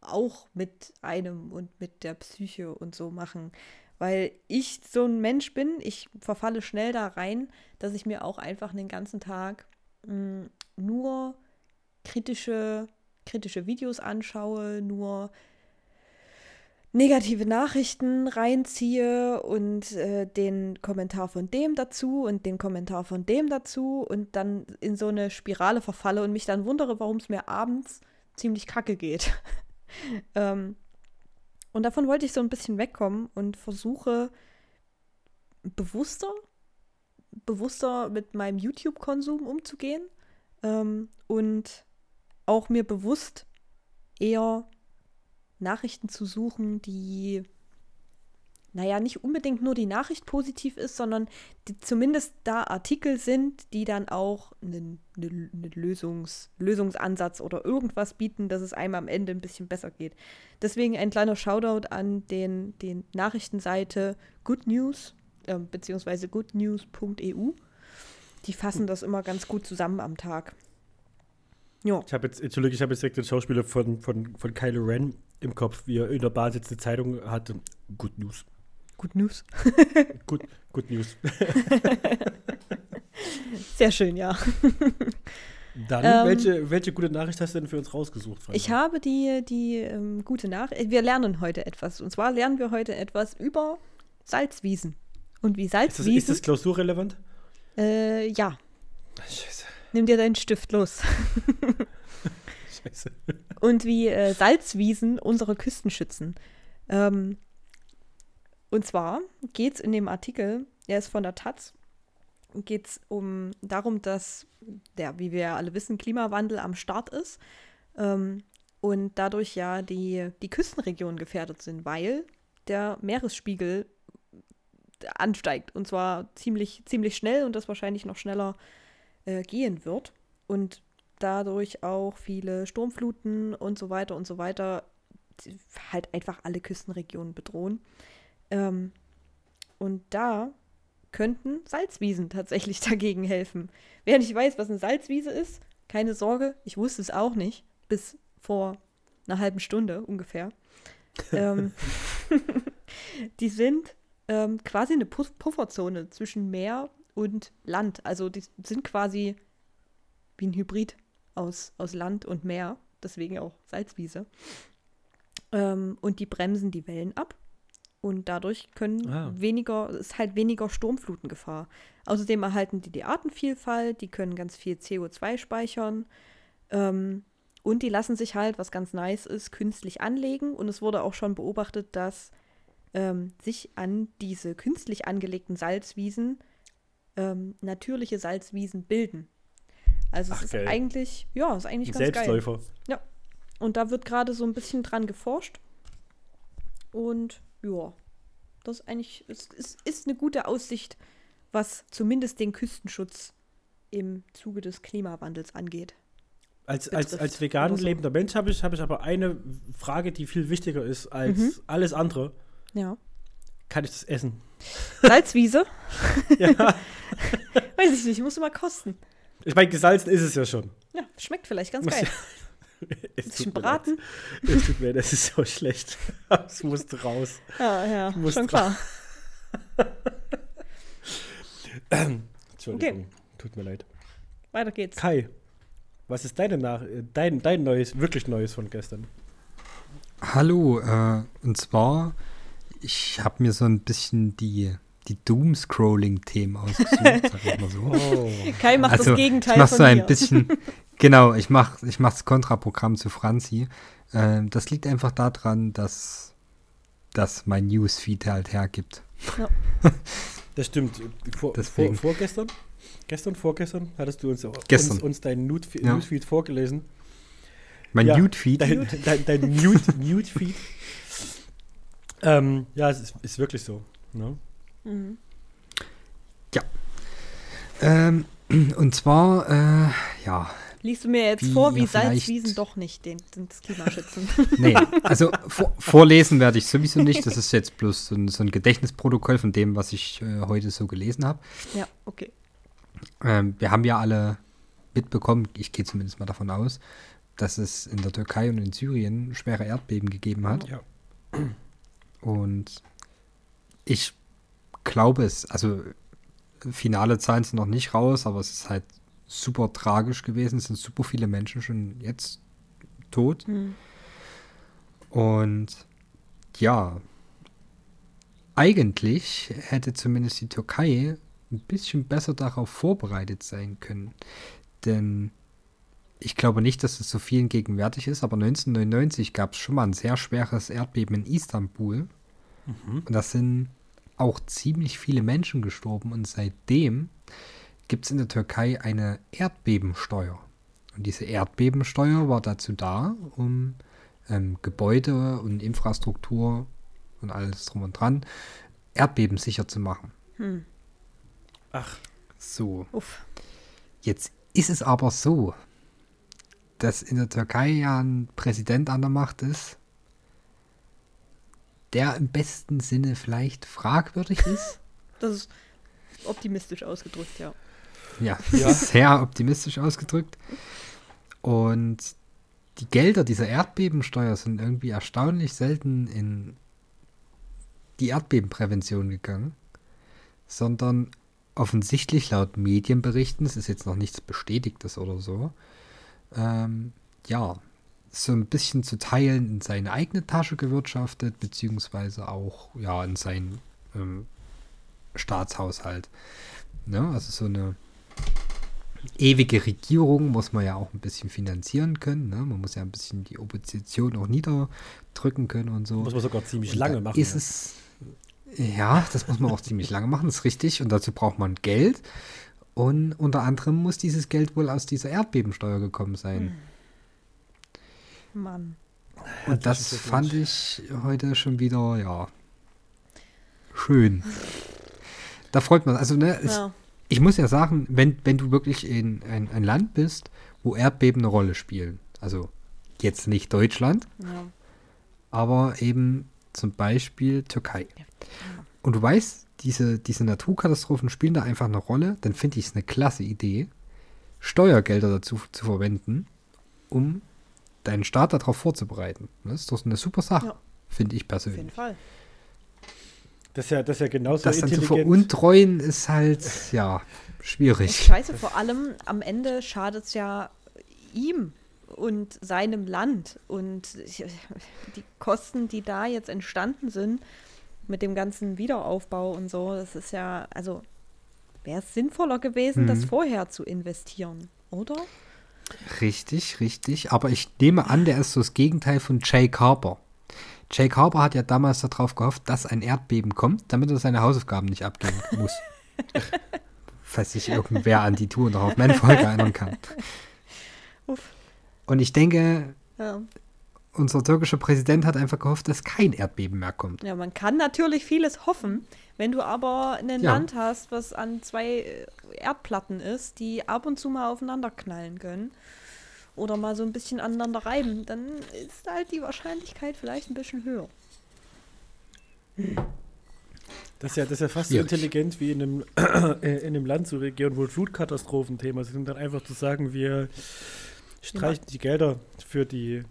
auch mit einem und mit der Psyche und so machen. Weil ich so ein Mensch bin, ich verfalle schnell da rein, dass ich mir auch einfach den ganzen Tag mh, nur kritische, kritische Videos anschaue, nur negative Nachrichten reinziehe und äh, den Kommentar von dem dazu und den Kommentar von dem dazu und dann in so eine Spirale verfalle und mich dann wundere, warum es mir abends ziemlich kacke geht. ähm, und davon wollte ich so ein bisschen wegkommen und versuche bewusster, bewusster mit meinem YouTube-Konsum umzugehen ähm, und auch mir bewusst eher Nachrichten zu suchen, die, naja, nicht unbedingt nur die Nachricht positiv ist, sondern die zumindest da Artikel sind, die dann auch einen, einen, einen Lösungs, Lösungsansatz oder irgendwas bieten, dass es einem am Ende ein bisschen besser geht. Deswegen ein kleiner Shoutout an den, den Nachrichtenseite Good News, äh, beziehungsweise goodnews.eu. Die fassen das immer ganz gut zusammen am Tag. Ja. Ich habe jetzt, Entschuldigung, ich habe jetzt direkt den Schauspieler von, von, von Kylo Ren im Kopf, wie er in der sitzt, eine Zeitung hatte. Good News. Good News. good, good News. Sehr schön, ja. Dann, ähm, welche, welche gute Nachricht hast du denn für uns rausgesucht? Frank? Ich habe die, die ähm, gute Nachricht. Wir lernen heute etwas. Und zwar lernen wir heute etwas über Salzwiesen. Und wie Salzwiesen. Ist das, ist das klausurrelevant? Äh, ja. Scheiße. Nimm dir deinen Stift los. Scheiße. Und wie äh, Salzwiesen unsere Küsten schützen. Ähm, und zwar geht es in dem Artikel, der ist von der Taz, geht es um darum, dass der, wie wir ja alle wissen, Klimawandel am Start ist ähm, und dadurch ja die, die Küstenregionen gefährdet sind, weil der Meeresspiegel ansteigt und zwar ziemlich, ziemlich schnell und das wahrscheinlich noch schneller äh, gehen wird und dadurch auch viele Sturmfluten und so weiter und so weiter halt einfach alle Küstenregionen bedrohen. Ähm, und da könnten Salzwiesen tatsächlich dagegen helfen. Wer nicht weiß, was eine Salzwiese ist, keine Sorge, ich wusste es auch nicht, bis vor einer halben Stunde ungefähr. ähm, die sind ähm, quasi eine Pufferzone zwischen Meer und Land. Also die sind quasi wie ein Hybrid aus, aus Land und Meer, deswegen auch Salzwiese. Ähm, und die bremsen die Wellen ab. Und dadurch können ah. weniger, ist halt weniger Sturmflutengefahr. Außerdem erhalten die die Artenvielfalt, die können ganz viel CO2 speichern. Ähm, und die lassen sich halt, was ganz nice ist, künstlich anlegen. Und es wurde auch schon beobachtet, dass ähm, sich an diese künstlich angelegten Salzwiesen ähm, natürliche Salzwiesen bilden. Also Ach, es ist geil. eigentlich, ja, ist eigentlich ganz Selbstläufer. geil. Ja. Und da wird gerade so ein bisschen dran geforscht. Und ja, das ist eigentlich, es ist, ist eine gute Aussicht, was zumindest den Küstenschutz im Zuge des Klimawandels angeht. Als, als, als vegan lebender Mensch habe ich, hab ich aber eine Frage, die viel wichtiger ist als mhm. alles andere. Ja. Kann ich das essen? Salzwiese? ja. Weiß ich nicht, muss mal kosten. Ich meine, gesalzen ist es ja schon. Ja, schmeckt vielleicht ganz geil. es bisschen braten. Es tut mir, das ist so schlecht. Es musste raus. Ja, ja, schon klar. Entschuldigung, okay. tut mir leid. Weiter geht's. Kai, was ist deine Nach dein, dein neues, wirklich neues von gestern? Hallo, äh, und zwar, ich habe mir so ein bisschen die die Doom-Scrolling-Themen ausgesucht, sag ich mal so. Oh. Kai macht also, das Gegenteil ich mach so ein bisschen, genau, ich mache ich mach das Kontraprogramm zu Franzi. Äh, das liegt einfach daran, dass, dass mein Newsfeed halt hergibt. Ja. Das stimmt. Vor, vor, vorgestern? Gestern, vorgestern hattest du uns, Gestern. uns, uns deinen Newsfeed, ja. Newsfeed vorgelesen. Mein ja, Newsfeed? Dein, dein, dein Nude, Newsfeed. Ähm, ja, es ist, ist wirklich so. Ne? Mhm. Ja. Ähm, und zwar, äh, ja. Liest du mir jetzt wie vor, wie Salzwiesen doch nicht den, den das Klima schützen? nee, also vor, vorlesen werde ich sowieso nicht. Das ist jetzt bloß so ein, so ein Gedächtnisprotokoll von dem, was ich äh, heute so gelesen habe. Ja, okay. Ähm, wir haben ja alle mitbekommen, ich gehe zumindest mal davon aus, dass es in der Türkei und in Syrien schwere Erdbeben gegeben hat. Ja. Und ich glaube es, also finale Zahlen sind noch nicht raus, aber es ist halt super tragisch gewesen. Es sind super viele Menschen schon jetzt tot. Mhm. Und ja, eigentlich hätte zumindest die Türkei ein bisschen besser darauf vorbereitet sein können. Denn ich glaube nicht, dass es so vielen gegenwärtig ist, aber 1999 gab es schon mal ein sehr schweres Erdbeben in Istanbul. Mhm. Und da sind auch ziemlich viele Menschen gestorben. Und seitdem gibt es in der Türkei eine Erdbebensteuer. Und diese Erdbebensteuer war dazu da, um ähm, Gebäude und Infrastruktur und alles drum und dran erdbebensicher zu machen. Hm. Ach. So. Uff. Jetzt ist es aber so, dass in der Türkei ja ein Präsident an der Macht ist, der im besten Sinne vielleicht fragwürdig ist. Das ist optimistisch ausgedrückt, ja. Ja, ja. sehr optimistisch ausgedrückt. Und die Gelder dieser Erdbebensteuer sind irgendwie erstaunlich selten in die Erdbebenprävention gegangen, sondern offensichtlich laut Medienberichten, es ist jetzt noch nichts Bestätigtes oder so, ähm, ja, so ein bisschen zu teilen in seine eigene Tasche gewirtschaftet, beziehungsweise auch ja in seinen ähm, Staatshaushalt. Ne? Also so eine ewige Regierung muss man ja auch ein bisschen finanzieren können. Ne? Man muss ja ein bisschen die Opposition auch niederdrücken können und so. Muss man sogar ziemlich und lange machen. Ist ja. es ja, das muss man auch ziemlich lange machen, ist richtig. Und dazu braucht man Geld. Und unter anderem muss dieses Geld wohl aus dieser Erdbebensteuer gekommen sein. Hm. Mann. Und das, das fand ich heute schon wieder, ja, schön. Da freut man Also, ne, es, ja. ich muss ja sagen, wenn, wenn du wirklich in ein, ein Land bist, wo Erdbeben eine Rolle spielen, also jetzt nicht Deutschland, ja. aber eben zum Beispiel Türkei. Und du weißt, diese, diese Naturkatastrophen spielen da einfach eine Rolle, dann finde ich es eine klasse Idee, Steuergelder dazu zu verwenden, um deinen Staat darauf vorzubereiten. Das ist doch eine super Sache, ja. finde ich persönlich. Auf jeden Fall. Das ist ja, das ist ja genauso das intelligent. Das dann zu veruntreuen ist halt, ja, schwierig. Scheiße, vor allem am Ende schadet es ja ihm und seinem Land und die Kosten, die da jetzt entstanden sind, mit dem ganzen Wiederaufbau und so, das ist ja, also wäre es sinnvoller gewesen, mhm. das vorher zu investieren, oder? Richtig, richtig. Aber ich nehme an, der ist so das Gegenteil von Jake Harper. Jake Harper hat ja damals darauf gehofft, dass ein Erdbeben kommt, damit er seine Hausaufgaben nicht abgeben muss. Falls sich irgendwer an die Tour noch auf meine Folge erinnern kann. Uff. Und ich denke, ja unser türkischer Präsident hat einfach gehofft, dass kein Erdbeben mehr kommt. Ja, man kann natürlich vieles hoffen. Wenn du aber ein ja. Land hast, was an zwei äh, Erdplatten ist, die ab und zu mal aufeinander knallen können oder mal so ein bisschen aneinander reiben, dann ist halt die Wahrscheinlichkeit vielleicht ein bisschen höher. Das ist ja, das ist ja fast so intelligent wie in einem, äh, in einem Land zu regieren, wo Flutkatastrophen-Thema sind, dann einfach zu sagen, wir streichen die Gelder für die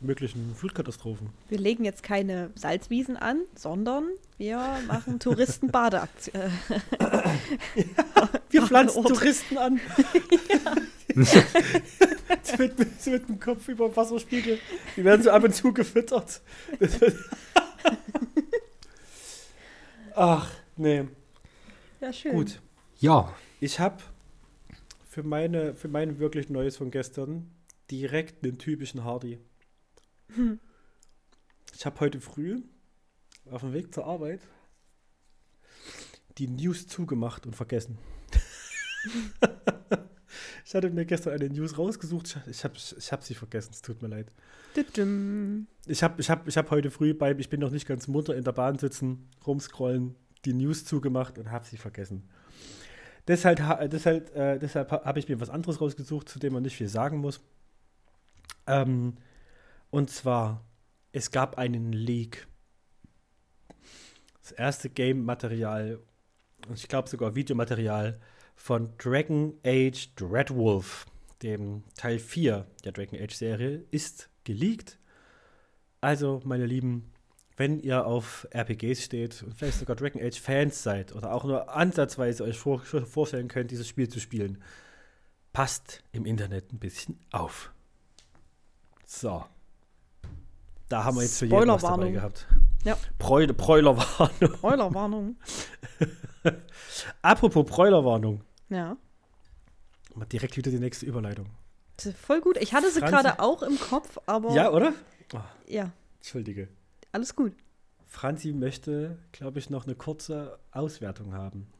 möglichen Flutkatastrophen. Wir legen jetzt keine Salzwiesen an, sondern wir machen Touristenbadeaktionen. ja, wir pflanzen Touristen an. mit, mit dem Kopf über dem Wasserspiegel. Die werden so ab und zu gefüttert. Ach, nee. Ja, schön. Gut. Ja. Ich habe für meine, für mein wirklich Neues von gestern direkt einen typischen Hardy. Hm. Ich habe heute früh auf dem Weg zur Arbeit die News zugemacht und vergessen. ich hatte mir gestern eine News rausgesucht. Ich habe ich hab sie vergessen. Es tut mir leid. Ich habe ich hab, ich hab heute früh beim, ich bin noch nicht ganz munter in der Bahn sitzen, rumscrollen, die News zugemacht und habe sie vergessen. Deshalb, deshalb, äh, deshalb habe ich mir was anderes rausgesucht, zu dem man nicht viel sagen muss. Ähm, und zwar, es gab einen Leak. Das erste Game-Material, und ich glaube sogar Videomaterial von Dragon Age Dreadwolf, dem Teil 4 der Dragon Age-Serie, ist geleakt. Also, meine Lieben, wenn ihr auf RPGs steht und vielleicht sogar Dragon Age Fans seid oder auch nur ansatzweise euch vor vorstellen könnt, dieses Spiel zu spielen, passt im Internet ein bisschen auf. So. Da haben wir jetzt für jeden was dabei gehabt. Ja. Bräu Bräulerwarnung. Spoilerwarnung. Apropos Bräulerwarnung. Ja. Mal direkt wieder die nächste Überleitung. Voll gut. Ich hatte sie gerade auch im Kopf, aber Ja, oder? Oh, ja, Entschuldige. alles gut. Franzi möchte, glaube ich, noch eine kurze Auswertung haben.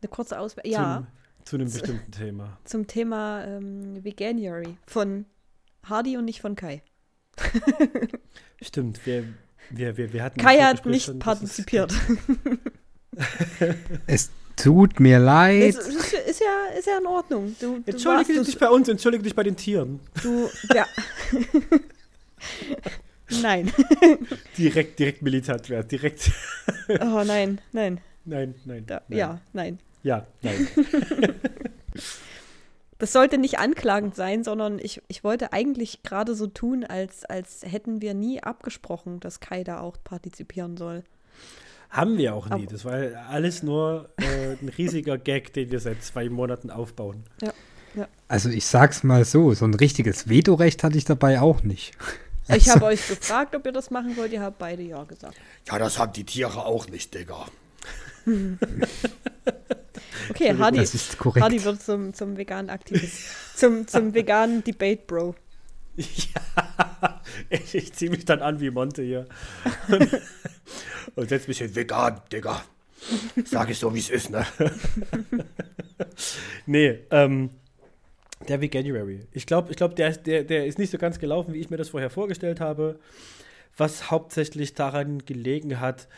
Eine kurze Auswahl. Ja, zu einem bestimmten Thema. zum Thema ähm, Veganuary von Hardy und nicht von Kai. Stimmt, wir, wir, wir, wir hatten. Kai hat nicht schon, partizipiert. Es tut mir leid. Es ist, ist, ja, ist ja in Ordnung. Du, du Entschuldige dich bei uns, entschuldige dich bei den Tieren. Du, ja. nein. Direkt, direkt Militantwert, direkt. Oh nein, nein. Nein, nein. Da, nein. Ja, nein. Ja, nein. Das sollte nicht anklagend sein, sondern ich, ich wollte eigentlich gerade so tun, als, als hätten wir nie abgesprochen, dass Kai da auch partizipieren soll. Haben wir auch nie. Aber- Das war alles nur äh, ein riesiger Gag, den wir seit zwei Monaten aufbauen. Also ich sag's mal so, so ein richtiges Vetorecht hatte ich dabei auch nicht. Ich habe euch gefragt, ob ihr das machen wollt. Ihr habt beide ja gesagt. Ja, das haben die Tiere auch nicht, Digga. Okay, Hardy, Das ist korrekt. Hardy wird zum, zum veganen Aktivist. zum, zum veganen Debate Bro. Ja, ich, ich ziehe mich dann an wie Monte hier. Und setz mich hin. Vegan, Digga. Sag ich so, wie es ist, ne? Nee, ähm, der Veganuary. Ich glaube, ich glaub, der, der, der ist nicht so ganz gelaufen, wie ich mir das vorher vorgestellt habe. Was hauptsächlich daran gelegen hat,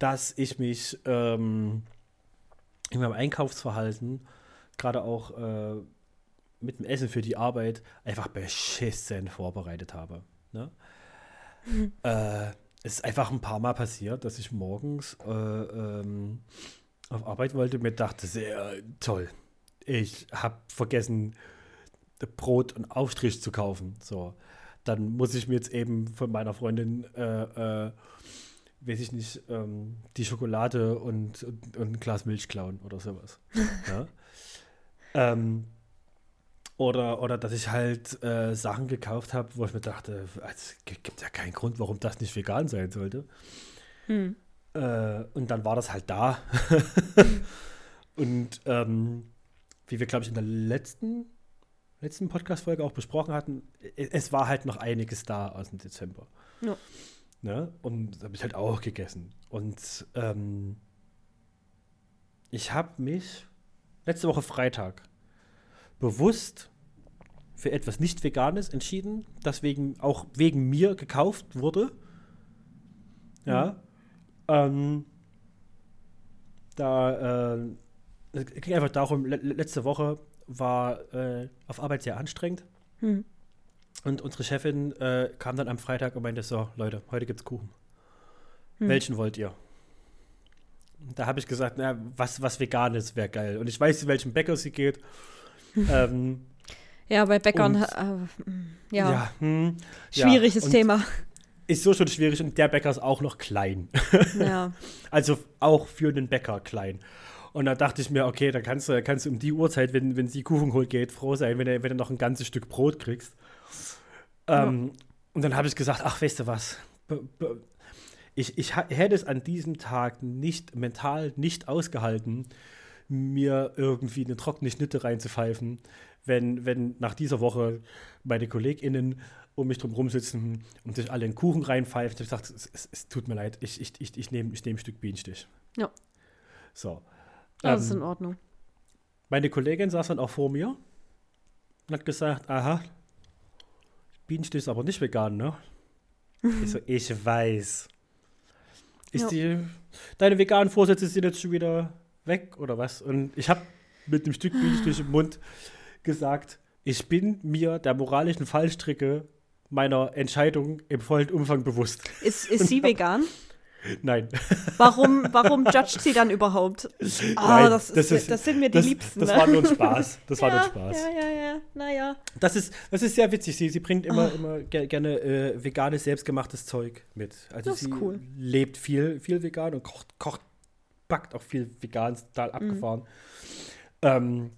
dass ich mich ähm, in meinem Einkaufsverhalten, gerade auch äh, mit dem Essen für die Arbeit, einfach beschissen vorbereitet habe. Ne? äh, es ist einfach ein paar Mal passiert, dass ich morgens äh, ähm, auf Arbeit wollte und mir dachte, sehr toll. Ich habe vergessen, Brot und Aufstrich zu kaufen. So, dann muss ich mir jetzt eben von meiner Freundin, äh, äh, weiß ich nicht, ähm, die Schokolade und, und, und ein Glas Milch klauen oder sowas. ja? ähm, oder, oder dass ich halt äh, Sachen gekauft habe, wo ich mir dachte, es gibt ja keinen Grund, warum das nicht vegan sein sollte. Hm. Äh, und dann war das halt da. und ähm, wie wir, glaube ich, in der letzten, letzten Podcast-Folge auch besprochen hatten, es war halt noch einiges da aus dem Dezember. Ja. Ne? Und habe ich halt auch gegessen. Und ähm, ich habe mich letzte Woche Freitag bewusst für etwas nicht Veganes entschieden, das wegen, auch wegen mir gekauft wurde. Ja. Ähm, da äh, es ging einfach darum, le letzte Woche war äh, auf Arbeit sehr anstrengend. Hm. Und unsere Chefin äh, kam dann am Freitag und meinte: So, Leute, heute gibt's Kuchen. Hm. Welchen wollt ihr? Da habe ich gesagt: Na, was, was Veganes wäre geil. Und ich weiß, zu welchem Bäcker sie geht. ähm, Ja, bei Bäckern, Und- äh, mm, ja, hm, ja. schwieriges Und Thema. Ist so schon schwierig und der Bäcker ist auch noch klein. Ja. Also auch für einen Bäcker klein. Und da dachte ich mir, okay, dann kannst du, kannst du um die Uhrzeit, wenn, wenn sie Kuchen holt geht, froh sein, wenn du, wenn du noch ein ganzes Stück Brot kriegst. Ähm, Und dann habe ich gesagt, ach, weißt du was? Ich, ich hätte es an diesem Tag nicht mental nicht ausgehalten, mir irgendwie eine trockene Schnitte reinzupfeifen, wenn, wenn nach dieser Woche meine KollegInnen um mich drum rumsitzen und sich alle einen Kuchen reinpfeifen. Ich habe gesagt, es, es, es tut mir leid, ich, ich, ich, ich nehme ich nehm ein Stück Bienenstich. Ja. So. Das ist Ähm, in Ordnung. meine Kollegin saß dann auch vor mir und hat gesagt, aha, Bienenstich ist aber nicht vegan, ne? ich so, ich weiß. Ist Ja. die, deine veganen Vorsätze sind jetzt schon wieder weg oder was? Und ich habe mit einem Stück Bienenstich im Mund gesagt, ich bin mir der moralischen Fallstricke meiner Entscheidung im vollen Umfang bewusst. Ist, ist sie vegan? Nein. Warum, warum judgt sie dann überhaupt? Ah, Nein, das, ist, das, sind mir die das, Liebsten. Das ne? war nur ein Spaß. Das war nur ja, ein Spaß. Ja, ja, ja. Naja. Das ist, das ist sehr witzig. Sie, sie bringt immer, Ah. immer ger gerne äh, veganes, selbstgemachtes Zeug mit. Also Das ist sie cool. lebt viel, viel vegan und kocht, kocht, backt auch viel vegan, ist Mhm. total abgefahren. Ähm,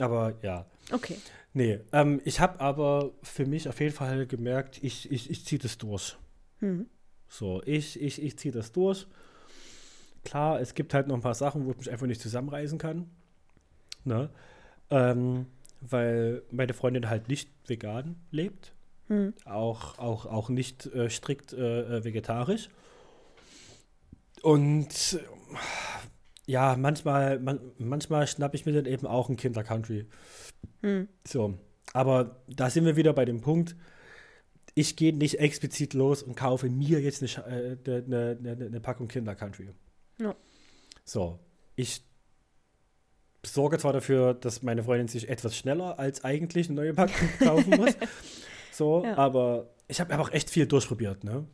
aber ja. Okay. Nee, ähm, ich habe aber für mich auf jeden Fall gemerkt, ich, ich, ich ziehe das durch. Hm. So, ich, ich, ich ziehe das durch. Klar, es gibt halt noch ein paar Sachen, wo ich mich einfach nicht zusammenreißen kann. Ne? Ähm, weil meine Freundin halt nicht vegan lebt. Hm. Auch, auch, auch nicht äh, strikt äh, äh, vegetarisch. Und ja, manchmal, man, manchmal schnappe ich mir dann eben auch ein Kinder-Country. Hm. So, aber da sind wir wieder bei dem Punkt, ich gehe nicht explizit los und kaufe mir jetzt eine, äh, eine, eine, eine Packung Kinder Country. Ja. So, ich sorge zwar dafür, dass meine Freundin sich etwas schneller als eigentlich eine neue Packung kaufen muss. So, Ja. aber ich habe auch echt viel durchprobiert, ne?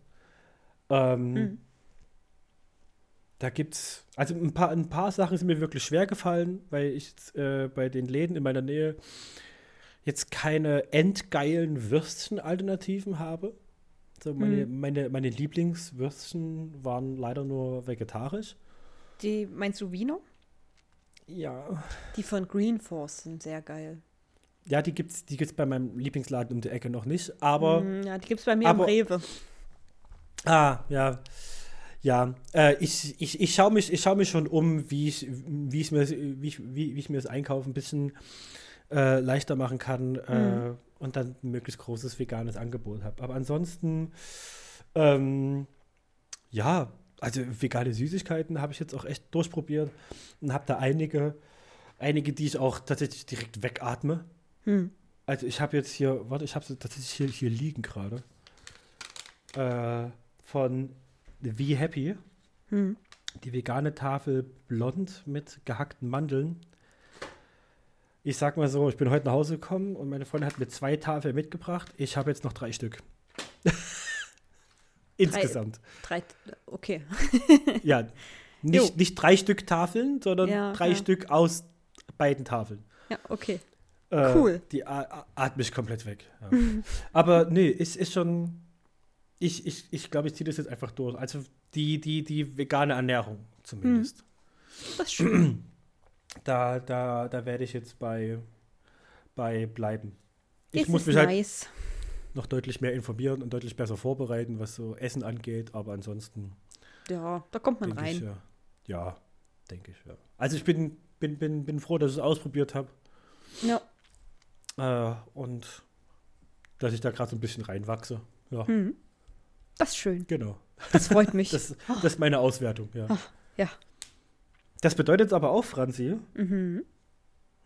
Ähm, Mhm. Da gibt's, also ein paar, ein paar Sachen sind mir wirklich schwer gefallen, weil ich äh, bei den Läden in meiner Nähe jetzt keine endgeilen Würstchen-Alternativen habe. So meine, meine, meine Lieblingswürstchen waren leider nur vegetarisch. Die, meinst du Wiener? Ja. Die von Green Force sind sehr geil. Ja, die gibt's, die gibt's bei meinem Lieblingsladen um die Ecke noch nicht, aber. Mm, ja, die gibt es bei mir aber- im Rewe. Ah, ja. Ja, äh, ich, ich, ich schaue mich, ich schau mich schon um, wie ich, wie ich, mir, wie ich, wie, wie ich mir das Einkaufen ein bisschen äh, leichter machen kann äh, und dann ein möglichst großes veganes Angebot habe. Aber ansonsten, ähm, ja, also vegane Süßigkeiten habe ich jetzt auch echt durchprobiert und habe da einige, einige, die ich auch tatsächlich direkt wegatme. Hm. Also ich habe jetzt hier, warte, ich habe sie tatsächlich hier, hier liegen gerade. Äh, von Wie Happy. Hm. Die vegane Tafel blond mit gehackten Mandeln. Ich sag mal so, ich bin heute nach Hause gekommen und meine Freundin hat mir zwei Tafeln mitgebracht. Ich habe jetzt noch drei Stück. Insgesamt. Drei, okay. Ja. Nicht, Jo. nicht drei Stück Tafeln, sondern Ja, drei ja. Stück aus beiden Tafeln. Ja, okay. Äh, Cool. Die atme ich komplett weg. Ja. Aber nee, es ist schon. Ich, ich, ich glaube, ich ziehe das jetzt einfach durch. Also die, die, die vegane Ernährung zumindest. Das ist schön. Da, da, da werde ich jetzt bei, bei bleiben. Ich Das muss mich halt nice. noch deutlich mehr informieren und deutlich besser vorbereiten, was so Essen angeht. Aber ansonsten Ja, da kommt man denke ich, rein. ja, ja, denke ich, ja. Also ich bin, bin, bin, bin froh, dass ich es ausprobiert habe. Ja. Äh, und dass ich da gerade so ein bisschen reinwachse. Ja, Hm. Das ist schön. genau. Das freut mich. Das, das ist meine Auswertung, ja. ja. Das bedeutet aber auch, Franzi, Mhm.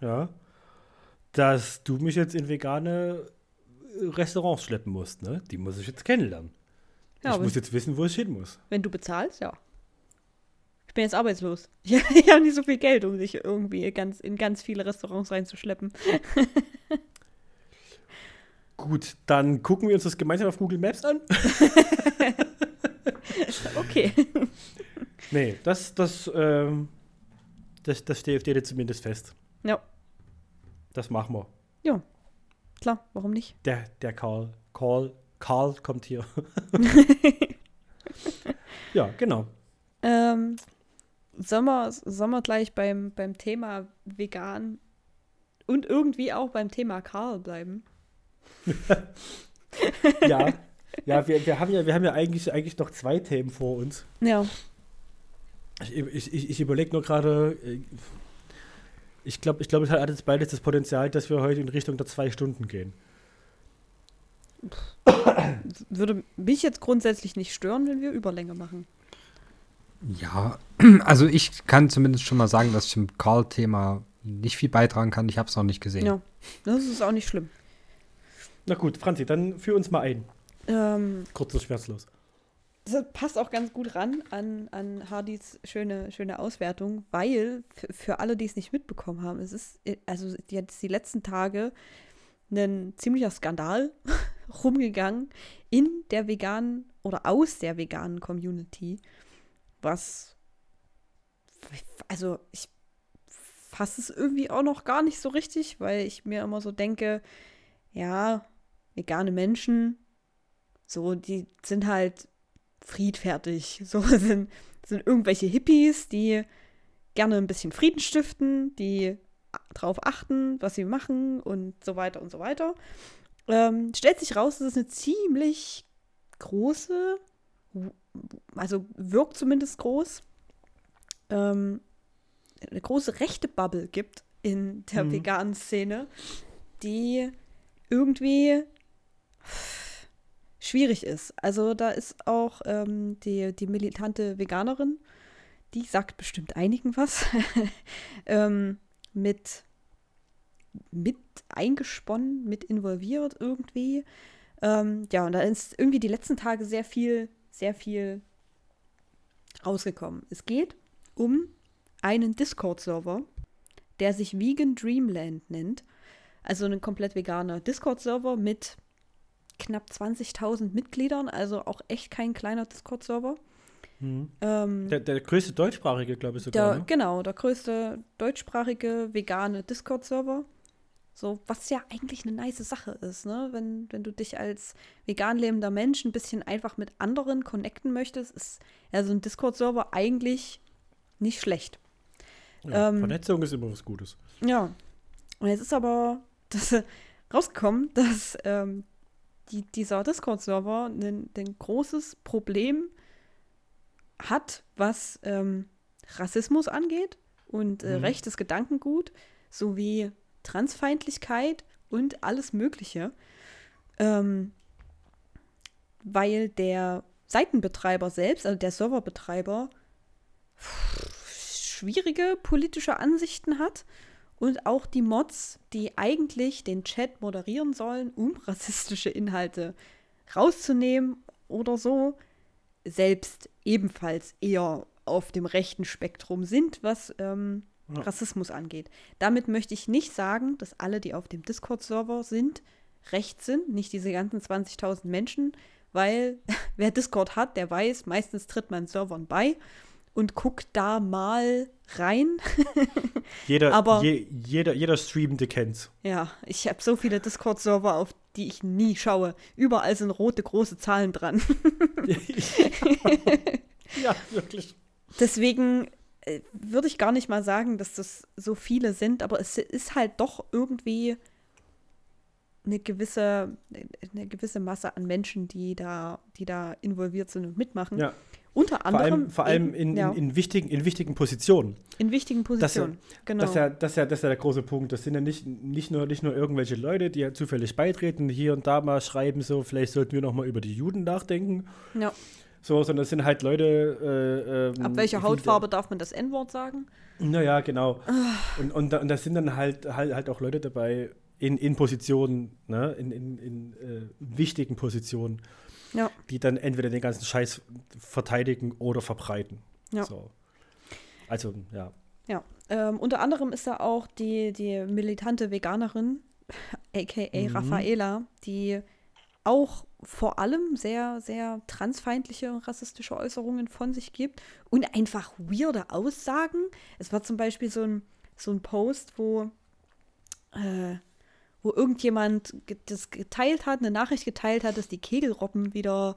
ja, dass du mich jetzt in vegane Restaurants schleppen musst, ne? Die muss ich jetzt kennenlernen. Ja, ich muss jetzt wissen, wo ich hin muss. Wenn du bezahlst, ja. Ich bin jetzt arbeitslos. Ich habe nicht so viel Geld, um sich irgendwie ganz, in ganz viele Restaurants reinzuschleppen. Gut, dann gucken wir uns das gemeinsam auf Google Maps an. Okay. Nee, das, das, ähm, das, das steht, steht jetzt zumindest fest. Ja, Das machen wir. ja. Klar, warum nicht? Der, der Karl, Karl, Karl kommt hier. ja, genau. Ähm, sollen, wir, sollen wir gleich beim, beim Thema vegan und irgendwie auch beim Thema Karl bleiben? Ja, ja, wir, wir haben ja, wir haben ja eigentlich, eigentlich noch zwei Themen vor uns. Ja. Ich, ich, ich, ich überlege nur gerade, äh, ich glaube, ich glaub, es hat jetzt beides das Potenzial, dass wir heute in Richtung der zwei Stunden gehen. Würde mich jetzt grundsätzlich nicht stören, wenn wir Überlänge machen. Ja, also ich kann zumindest schon mal sagen, dass ich zum Karl-Thema nicht viel beitragen kann. Ich habe es noch nicht gesehen. Ja. Das ist auch nicht schlimm. Na gut, Franzi, dann führ uns mal ein. Ähm, Kurz und schmerzlos. Das passt auch ganz gut ran an, an Hardys schöne, schöne Auswertung, weil für, alle, die es nicht mitbekommen haben, es ist äh, also jetzt die letzten Tage ein ziemlicher Skandal rumgegangen in der veganen oder aus der veganen Community, was also ich fasse es irgendwie auch noch gar nicht so richtig, weil ich mir immer so denke, ja, vegane Menschen, so, die sind halt friedfertig. So sind, sind irgendwelche Hippies, die gerne ein bisschen Frieden stiften, die drauf achten, was sie machen und so weiter und so weiter. Ähm, stellt sich raus, dass es eine ziemlich große also wirkt zumindest groß, ähm, eine große rechte Bubble gibt in der Mhm. veganen Szene, die irgendwie schwierig ist. Also da ist auch ähm, die, die militante Veganerin, die sagt bestimmt einigen was, ähm, mit, mit eingesponnen, mit involviert irgendwie. Ähm, ja, und da ist irgendwie die letzten Tage sehr viel, sehr viel rausgekommen. Es geht um einen Discord-Server, der sich Vegan Dreamland nennt. Also ein komplett veganer Discord-Server mit knapp 20.000 Mitgliedern, also auch echt kein kleiner Discord-Server. Mhm. Ähm, Der, der größte deutschsprachige, glaube ich sogar. der, ne? Genau, der größte deutschsprachige vegane Discord-Server. So, was ja eigentlich eine nice Sache ist, ne? Wenn, wenn du dich als vegan lebender Mensch ein bisschen einfach mit anderen connecten möchtest, ist ja so ein Discord-Server eigentlich nicht schlecht. Ja, ähm, Vernetzung ist immer was Gutes. Ja. Und jetzt ist aber das, rausgekommen, dass ähm, die, dieser Discord-Server ein, ein großes Problem hat, was ähm, Rassismus angeht und äh, Mhm. rechtes Gedankengut sowie Transfeindlichkeit und alles Mögliche. Ähm, weil der Seitenbetreiber selbst, also der Serverbetreiber, schwierige politische Ansichten hat und auch die Mods, die eigentlich den Chat moderieren sollen, um rassistische Inhalte rauszunehmen oder so, selbst ebenfalls eher auf dem rechten Spektrum sind, was ähm, Ja. Rassismus angeht. Damit möchte ich nicht sagen, dass alle, die auf dem Discord-Server sind, rechts sind, nicht diese ganzen 20.000 Menschen, weil wer Discord hat, der weiß, meistens tritt man Servern bei und guckt da mal rein. Jeder, aber- je, jeder, jeder Streamende kennt's. Ja, ich habe so viele Discord-Server, auf die ich nie schaue. Überall sind rote große Zahlen dran. ja, wirklich. Deswegen äh, würde ich gar nicht mal sagen, dass das so viele sind, aber es ist halt doch irgendwie eine gewisse, eine gewisse Masse an Menschen, die da, die da involviert sind und mitmachen. Ja. Unter Vor anderem allem, vor allem eben, in, ja, in, in, wichtigen, in wichtigen Positionen. in wichtigen Das Positionen. genau. Das, ist ja, das, ist ja, das ist ja der große Punkt. Das sind ja nicht, nicht, nur, nicht nur irgendwelche Leute, die ja zufällig beitreten, hier und da mal schreiben, so, vielleicht sollten wir noch mal über die Juden nachdenken. ja. So, sondern es sind halt Leute. Äh, ähm, Ab welcher Hautfarbe darf man das N-Wort sagen? Naja, genau. Und, und, da, und da sind dann halt, halt, halt auch Leute dabei in, in Positionen, ne, in, in, in äh, wichtigen Positionen, Ja. die dann entweder den ganzen Scheiß verteidigen oder verbreiten. Ja. So. Also, ja. Ja, ähm, unter anderem ist da auch die, die militante Veganerin, aka Mhm. Raffaela, die auch vor allem sehr, sehr transfeindliche und rassistische Äußerungen von sich gibt und einfach weirde Aussagen. Es war zum Beispiel so ein, so ein Post, wo, äh, wo irgendjemand ge- das geteilt hat, eine Nachricht geteilt hat, dass die Kegelrobben wieder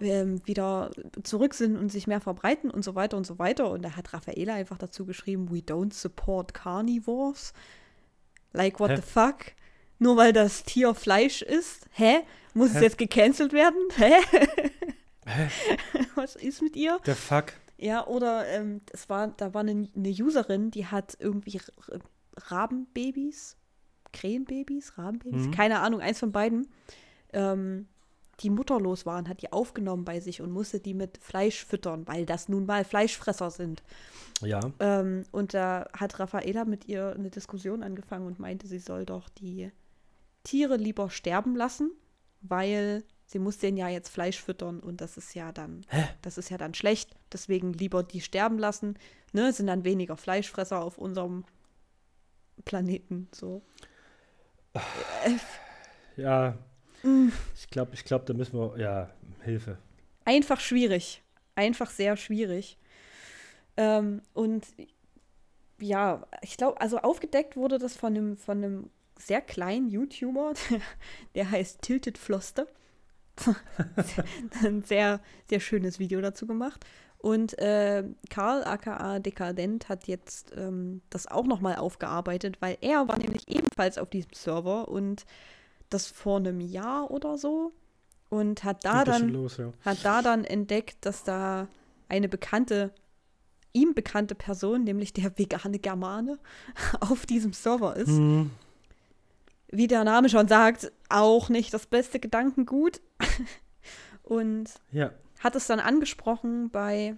ähm, wieder zurück sind und sich mehr verbreiten und so weiter und so weiter. Und da hat Raffaela einfach dazu geschrieben, we don't support carnivores. Like, what Hä? the fuck? Nur weil das Tier Fleisch ist? Hä? Muss es Hä? jetzt gecancelt werden? Hä? Was ist mit ihr? Der Fuck. Ja, oder ähm, es war, da war eine, eine Userin, die hat irgendwie Rabenbabys, Krähenbabys, Rabenbabys, Mhm. keine Ahnung, eins von beiden, ähm, die mutterlos waren, hat die aufgenommen bei sich und musste die mit Fleisch füttern, weil das nun mal Fleischfresser sind. Ja. Ähm, und da hat Raffaela mit ihr eine Diskussion angefangen und meinte, sie soll doch die Tiere lieber sterben lassen, weil sie muss denen ja jetzt Fleisch füttern und das ist ja dann, das ist ja dann schlecht. Deswegen lieber die sterben lassen. Ne, sind dann weniger Fleischfresser auf unserem Planeten. So. Ja. Mm. Ich glaube, ich glaub, da müssen wir. Ja, Hilfe. Einfach schwierig. Einfach sehr schwierig. Ähm, und ja, ich glaube, also aufgedeckt wurde das von einem, von einem sehr kleinen YouTuber, der heißt Tilted Floster. Ein sehr, sehr schönes Video dazu gemacht. Und äh, Karl, aka Dekadent, hat jetzt ähm, das auch nochmal aufgearbeitet, weil er war nämlich ebenfalls auf diesem Server und das vor einem Jahr oder so. und hat da dann los, ja. hat da dann entdeckt, dass da eine bekannte, ihm bekannte Person, nämlich der vegane Germane, auf diesem Server ist. Hm. Wie der Name schon sagt, auch nicht das beste Gedankengut. Und Ja. hat es dann angesprochen bei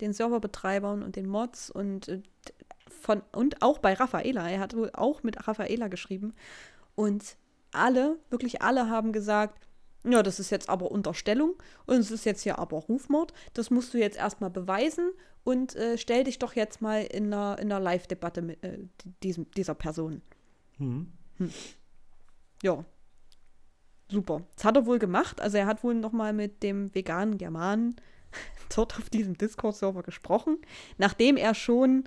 den Serverbetreibern und den Mods und, äh, von, und auch bei Raffaela. Er hat wohl auch mit Raffaela geschrieben. Und alle, wirklich alle haben gesagt, ja, das ist jetzt aber Unterstellung und es ist jetzt hier aber Rufmord. Das musst du jetzt erstmal beweisen und äh, stell dich doch jetzt mal in einer, in einer Live-Debatte mit äh, diesem, dieser Person. Hm. Ja. Super. Das hat er wohl gemacht. Also er hat wohl noch mal mit dem veganen Germanen dort auf diesem Discord-Server gesprochen, nachdem er schon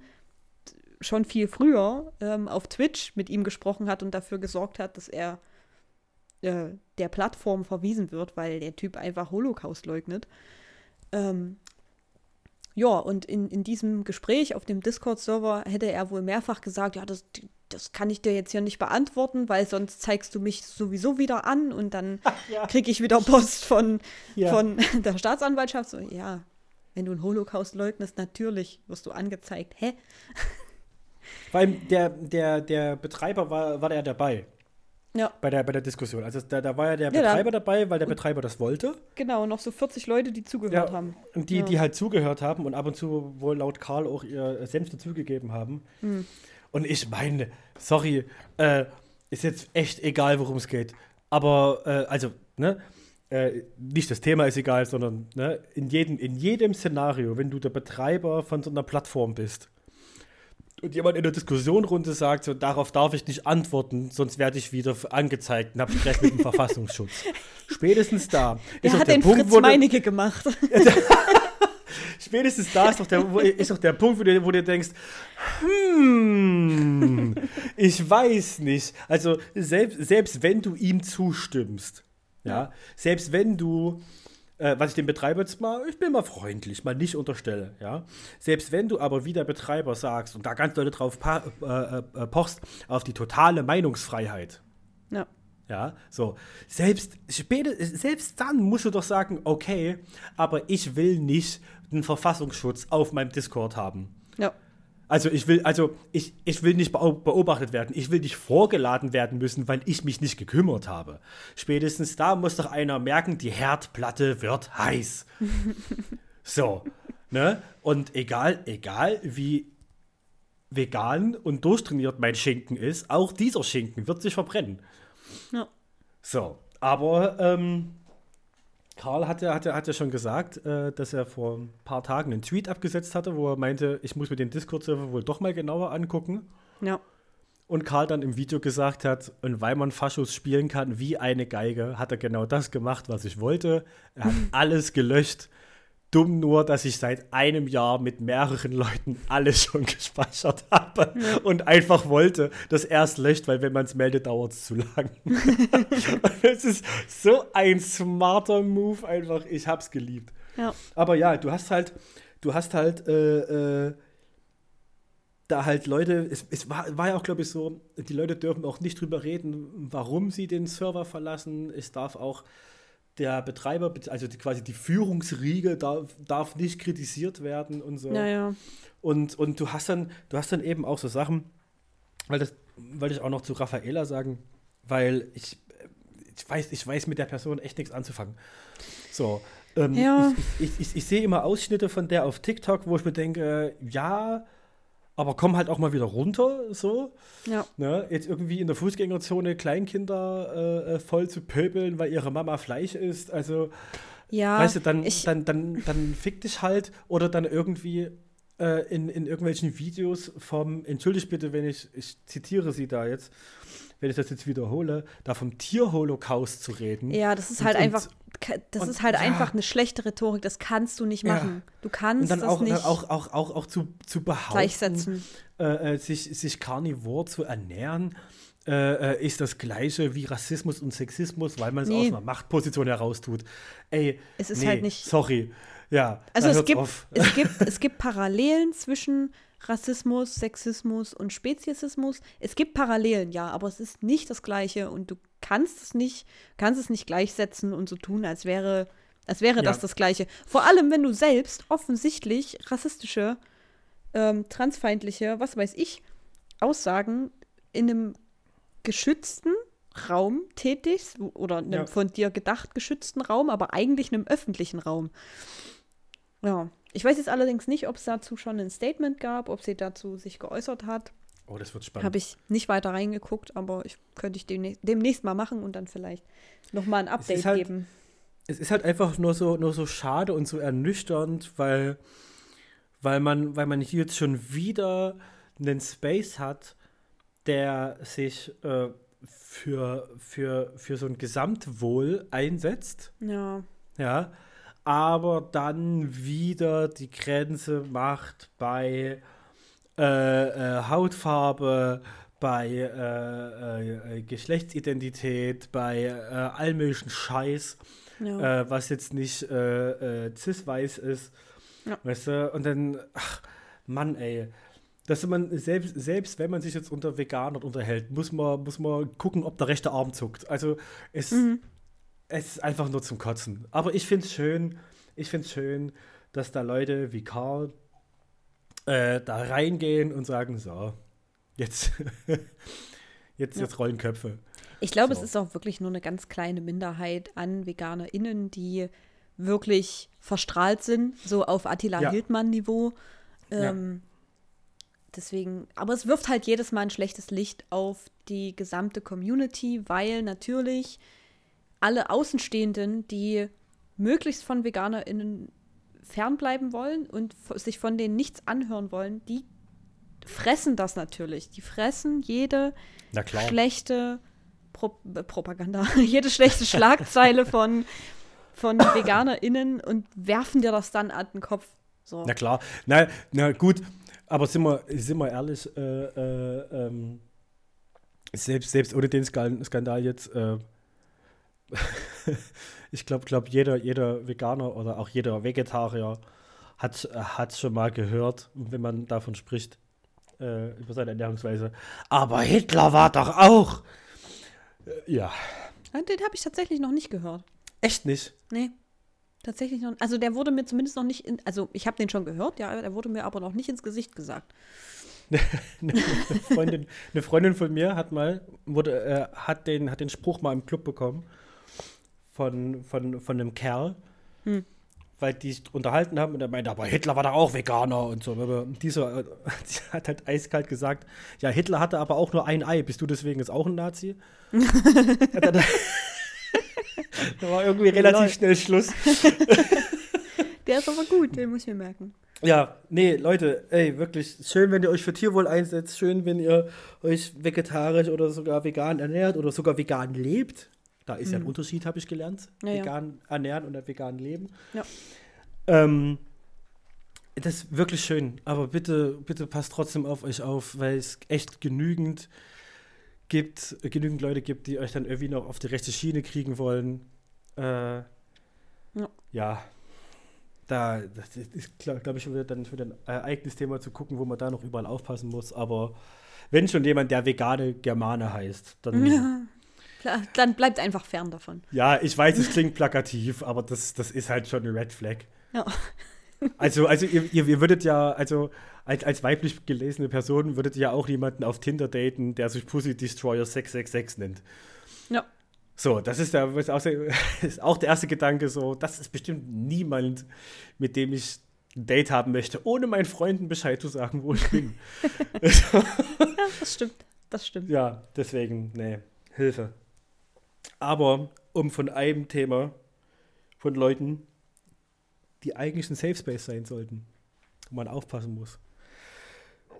schon viel früher ähm, auf Twitch mit ihm gesprochen hat und dafür gesorgt hat, dass er äh, der Plattform verwiesen wird, weil der Typ einfach Holocaust leugnet. Ähm, ja, und in, in diesem Gespräch auf dem Discord-Server hätte er wohl mehrfach gesagt, ja, das, das kann ich dir jetzt hier nicht beantworten, weil sonst zeigst du mich sowieso wieder an und dann Ja. kriege ich wieder Post von, Ja. von der Staatsanwaltschaft. So, ja, wenn du einen Holocaust leugnest, natürlich wirst du angezeigt. Hä? Vor allem der, der, der Betreiber war, war der dabei Ja, bei der, bei der Diskussion. Also da, da war ja der Ja, da- Betreiber dabei, weil der Betreiber das wollte. genau, noch so 40 Leute, die zugehört Ja, haben. Und die, Ja. die halt zugehört haben und ab und zu wohl laut Karl auch ihr Senf dazugegeben haben. Hm. Und ich meine, sorry, äh, ist jetzt echt egal, worum es geht. Aber, äh, also, ne? Äh, nicht das Thema ist egal, sondern ne, in, jedem, in jedem Szenario, wenn du der Betreiber von so einer Plattform bist und jemand in der Diskussionsrunde sagt, so, darauf darf ich nicht antworten, sonst werde ich wieder angezeigt und habe Stress mit dem Verfassungsschutz. Spätestens da Er hat der den Punkt, Fritz Meinecke gemacht. Spätestens da ist doch der, ist doch der Punkt, wo du, wo du denkst, hm, ich weiß nicht. Also selbst, selbst wenn du ihm zustimmst, ja, selbst wenn du, äh, was ich dem Betreiber jetzt mal, ich bin mal freundlich, mal nicht unterstelle, ja, selbst wenn du aber wie der Betreiber sagst und da ganz Leute drauf pa- äh, äh, pochst, auf die totale Meinungsfreiheit, ja. ja, so. Selbst, später, selbst dann musst du doch sagen, okay, aber ich will nicht einen Verfassungsschutz auf meinem Discord haben. Ja. Also ich will, also ich, ich will nicht beo- beobachtet werden. Ich will nicht vorgeladen werden müssen, weil ich mich nicht gekümmert habe. Spätestens da muss doch einer merken, die Herdplatte wird heiß. so, ne? Und egal, egal wie vegan und durchtrainiert mein Schinken ist, auch dieser Schinken wird sich verbrennen. Ja. So, aber ähm, Karl hatte, hatte, hatte schon gesagt, äh, dass er vor ein paar Tagen einen Tweet abgesetzt hatte, wo er meinte, ich muss mir den Discord-Server wohl doch mal genauer angucken. Ja. Und Karl dann im Video gesagt hat, und weil man Faschos spielen kann wie eine Geige, hat er genau das gemacht, was ich wollte. Er hat alles gelöscht. Dumm nur, dass ich seit einem Jahr mit mehreren Leuten alles schon gespeichert habe und einfach wollte, dass er es löscht, weil wenn man es meldet, dauert es zu lang. es ist so ein smarter Move einfach. Ich hab's geliebt. Ja. Aber ja, du hast halt, du hast halt, äh, äh, da halt Leute, es, es war, war ja auch, glaube ich, so, die Leute dürfen auch nicht drüber reden, warum sie den Server verlassen. Es darf auch der Betreiber, also die, quasi die Führungsriege darf, darf nicht kritisiert werden und so. Ja, ja. Und, und du hast dann, du hast dann eben auch so Sachen, weil das wollte ich auch noch zu Raffaela sagen, weil ich, ich weiß, ich weiß mit der Person echt nichts anzufangen. So. Ähm, Ja. Ich, ich, ich, ich sehe immer Ausschnitte von der auf TikTok, wo ich mir denke, ja, aber komm halt auch mal wieder runter, so. Ja. Ne? Jetzt irgendwie in der Fußgängerzone Kleinkinder äh, äh, voll zu pöbeln, weil ihre Mama Fleisch isst. Also, Ja. weißt du, dann, ich, dann, dann, dann fick dich halt oder dann irgendwie äh, in, in irgendwelchen Videos vom, entschuldigt bitte, wenn ich, ich zitiere sie da jetzt, wenn ich das jetzt wiederhole, da vom Tierholocaust zu reden. ja, das ist Und- halt einfach, das und- ist halt ja. einfach eine schlechte Rhetorik. Das kannst du nicht Ja. machen. Du kannst Und dann das auch, nicht dann auch, auch, auch, auch zu, zu behaupten, gleichsetzen. äh, äh, sich, sich karnivor zu ernähren, äh, äh, ist das gleiche wie Rassismus und Sexismus, weil man es Nee. aus einer Machtposition heraus tut. Ey, Es ist nee, halt nicht- Sorry. Ja, Also es gibt, auf. es, gibt, es gibt Parallelen zwischen Rassismus, Sexismus und Speziesismus. Es gibt Parallelen, ja, aber es ist nicht das Gleiche und du kannst es nicht, kannst es nicht gleichsetzen und so tun, als wäre, als wäre Ja. das das Gleiche. Vor allem, wenn du selbst offensichtlich rassistische, ähm, transfeindliche, was weiß ich, Aussagen in einem geschützten Raum tätigst oder einem Ja. von dir gedacht geschützten Raum, aber eigentlich einem öffentlichen Raum. Ja. Ich weiß jetzt allerdings nicht, ob es dazu schon ein Statement gab, ob sie dazu sich geäußert hat. Oh, das wird spannend. Habe ich nicht weiter reingeguckt, aber ich könnte ich demnächst, demnächst mal machen und dann vielleicht nochmal ein Update halt- geben. es ist halt einfach nur so, nur so schade und so ernüchternd, weil, weil, man, weil man hier jetzt schon wieder einen Space hat, der sich äh, für, für, für so ein Gesamtwohl einsetzt, Ja. ja, aber dann wieder die Grenze macht bei äh, äh, Hautfarbe, bei äh, äh, Geschlechtsidentität, bei all möglichen Scheiß ja. was jetzt nicht cis-weiß ist. Ja. Weißt du? Und dann, ach, Mann, ey. Dass man selbst, selbst wenn man sich jetzt unter Veganern unterhält, muss man, muss man gucken, ob der rechte Arm zuckt. Also es, Mhm. es ist einfach nur zum Kotzen. Aber ich finde es schön, ich finde es schön, dass da Leute wie Karl äh, da reingehen und sagen, so, jetzt, jetzt, Ja. jetzt rollen Köpfe. Ich glaube, So. es ist auch wirklich nur eine ganz kleine Minderheit an VeganerInnen, die wirklich verstrahlt sind, so auf Attila Ja. Hildmann-Niveau. Ja. Ähm, Deswegen, aber es wirft halt jedes Mal ein schlechtes Licht auf die gesamte Community, weil natürlich alle Außenstehenden, die möglichst von VeganerInnen fernbleiben wollen und sich von denen nichts anhören wollen, die fressen das natürlich. Die fressen jede schlechte Pro äh, Propaganda, jede schlechte Schlagzeile von, von VeganerInnen und werfen dir das dann an den Kopf. So. Na klar. Na, na gut, aber sind wir, sind wir ehrlich, äh, äh, ähm, selbst, selbst ohne den Skandal jetzt, äh, ich glaube, glaub, jeder, jeder Veganer oder auch jeder Vegetarier hat hat schon mal gehört, wenn man davon spricht, äh, über seine Ernährungsweise. Aber Hitler war doch auch. Äh, ja, Den habe ich tatsächlich noch nicht gehört. echt nicht. Nee. Tatsächlich noch. Also der wurde mir zumindest noch nicht in. Also ich habe den schon gehört, ja, der wurde mir aber noch nicht ins Gesicht gesagt. eine Freundin, eine Freundin von mir hat mal, wurde, äh, hat, den, hat den Spruch mal im Club bekommen von, von, von einem Kerl, Hm. weil die sich unterhalten haben und er meinte, aber Hitler war doch auch Veganer und so. Aber dieser die hat halt eiskalt gesagt, ja, Hitler hatte aber auch nur ein Ei, bist du deswegen jetzt auch ein Nazi? Da, da war irgendwie relativ Lol. schnell Schluss. Der ist aber gut, den muss ich mir merken. Ja, nee, Leute, ey, wirklich schön, wenn ihr euch für Tierwohl einsetzt, schön, wenn ihr euch vegetarisch oder sogar vegan ernährt oder sogar vegan lebt. Da ist ja ein Unterschied, habe ich gelernt. Mhm. Ja, ja. vegan ernähren und vegan leben. Ja. Ähm, das ist wirklich schön, aber bitte, bitte passt trotzdem auf euch auf, weil es echt genügend gibt, genügend Leute gibt, die euch dann irgendwie noch auf die rechte Schiene kriegen wollen. Äh, Ja. ja, da das ist, glaube glaub ich, wieder dann wieder ein äh, eigenes Thema zu gucken, wo man da noch überall aufpassen muss. Aber wenn schon jemand der vegane Germane heißt, dann. Ja, Ja. Dann bleibt einfach fern davon. ich weiß, es klingt plakativ, aber das, das ist halt schon eine Red Flag. Ja. Also, also ihr, ihr, würdet ja, also als, als weiblich gelesene Person würdet ihr ja auch jemanden auf Tinder daten, der sich Pussy Destroyer 666 nennt. Ja. So, das ist, der, was auch, ist auch der erste Gedanke, so, das ist bestimmt niemand, mit dem ich ein Date haben möchte, ohne meinen Freunden Bescheid zu sagen, wo ich bin. Ja, das stimmt. Das stimmt. ja, deswegen, nee, Hilfe. Aber um von einem Thema von Leuten, die eigentlich ein Safe Space sein sollten, wo man aufpassen muss,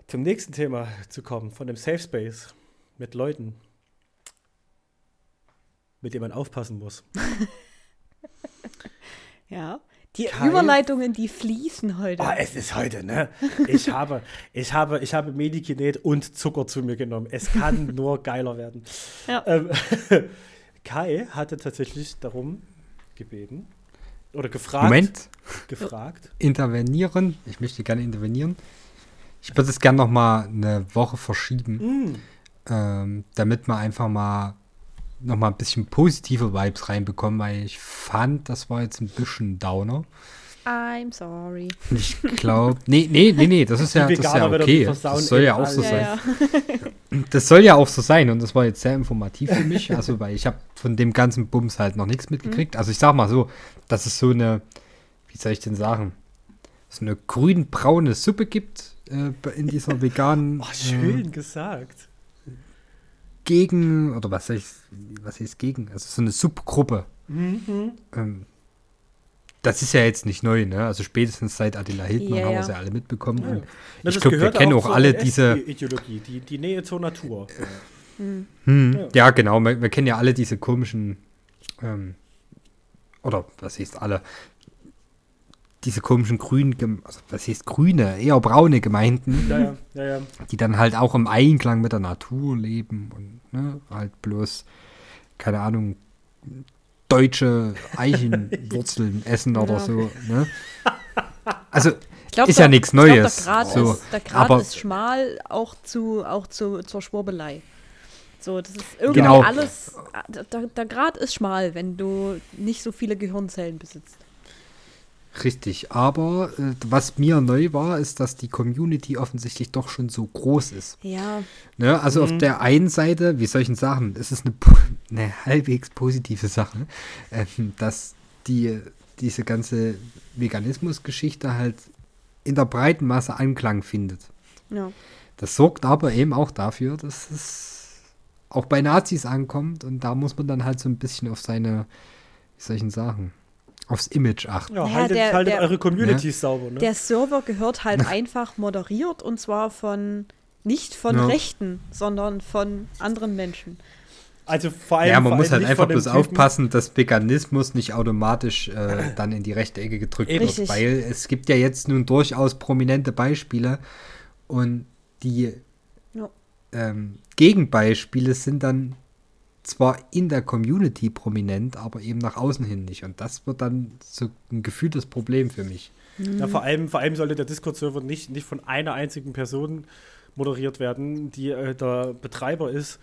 zum nächsten Thema zu kommen, von dem Safe Space mit Leuten, mit denen man aufpassen muss. Ja. Die Kein- Überleitungen, die fließen heute. Ah, es ist heute, ne? Ich habe, ich habe, ich habe Medikinet und Zucker zu mir genommen. Es kann nur geiler werden. Ja. Ähm, Kai hatte tatsächlich darum gebeten oder gefragt, Moment, gefragt. intervenieren. Ich möchte gerne intervenieren. Ich würde es gerne noch mal eine Woche verschieben, Mm, ähm, damit wir einfach mal nochmal ein bisschen positive Vibes reinbekommen, weil ich fand, das war jetzt ein bisschen Downer. I'm sorry. Ich glaube, nee, nee, nee, nee, das ist ja, das ist ja okay. Das soll ja auch so sein. Ja, ja. Das soll ja auch so sein und das war jetzt sehr informativ für mich, also weil ich habe von dem ganzen Bums halt noch nichts mitgekriegt. Also ich sag mal so, dass es so eine, wie soll ich denn sagen, so eine grün-braune Suppe gibt äh, in dieser veganen Oh, äh, schön gesagt. Gegen, oder was soll ich, was heißt gegen? Also so eine Subgruppe. Mhm. Ähm, das ist ja jetzt nicht neu, ne? Also spätestens seit Attila Hildmann Ja, haben wir es ja alle mitbekommen. Ja. Und Na, ich glaube, wir kennen auch zur alle diese, Ideologie, die, die Nähe zur Natur. Hm, Ja. ja. genau. Wir, wir kennen ja alle diese komischen, ähm, oder was heißt alle, diese komischen grünen, also was heißt grüne, eher braune Gemeinden, Ja, ja, ja, ja. die dann halt auch im Einklang mit der Natur leben und ne, halt bloß, keine Ahnung, deutsche Eichenwurzeln essen oder Ja. so. Ne? Also Ich glaub, ist ja nichts ich glaub, Neues. Der Grad, so. ist, der Grad aber ist schmal auch, zu, auch zu, zur Schwurbelei. So, das ist irgendwie Genau. alles. Der, der Grad ist schmal, wenn du nicht so viele Gehirnzellen besitzt. Richtig, aber äh, was mir neu war, ist, dass die Community offensichtlich doch schon so groß ist. Ja, Ne? Also Mhm. auf der einen Seite, wie denn sagen, es ist eine, eine halbwegs positive Sache, ähm, dass die, diese ganze Veganismus-Geschichte halt in der breiten Masse Anklang findet. ja. Das sorgt aber eben auch dafür, dass es auch bei Nazis ankommt und da muss man dann halt so ein bisschen auf seine, wie denn sagen, aufs Image achten. ja Naja, haltet, der- haltet der- eure Communities sauber. Ne? Der Server gehört halt einfach moderiert und zwar von nicht von Ja. Rechten, sondern von anderen Menschen. also vor allem. Ja, man muss halt einfach bloß Typen- aufpassen, dass Veganismus nicht automatisch äh, dann in die rechte Ecke gedrückt Eben. wird, Richtig. weil es gibt ja jetzt nun durchaus prominente Beispiele und die Ja. ähm, Gegenbeispiele sind dann zwar in der Community prominent, aber eben nach außen hin nicht. Und das wird dann so ein gefühltes Problem für mich. Ja, vor, allem, vor allem sollte der Discord-Server nicht, nicht von einer einzigen Person moderiert werden, die äh, der Betreiber ist,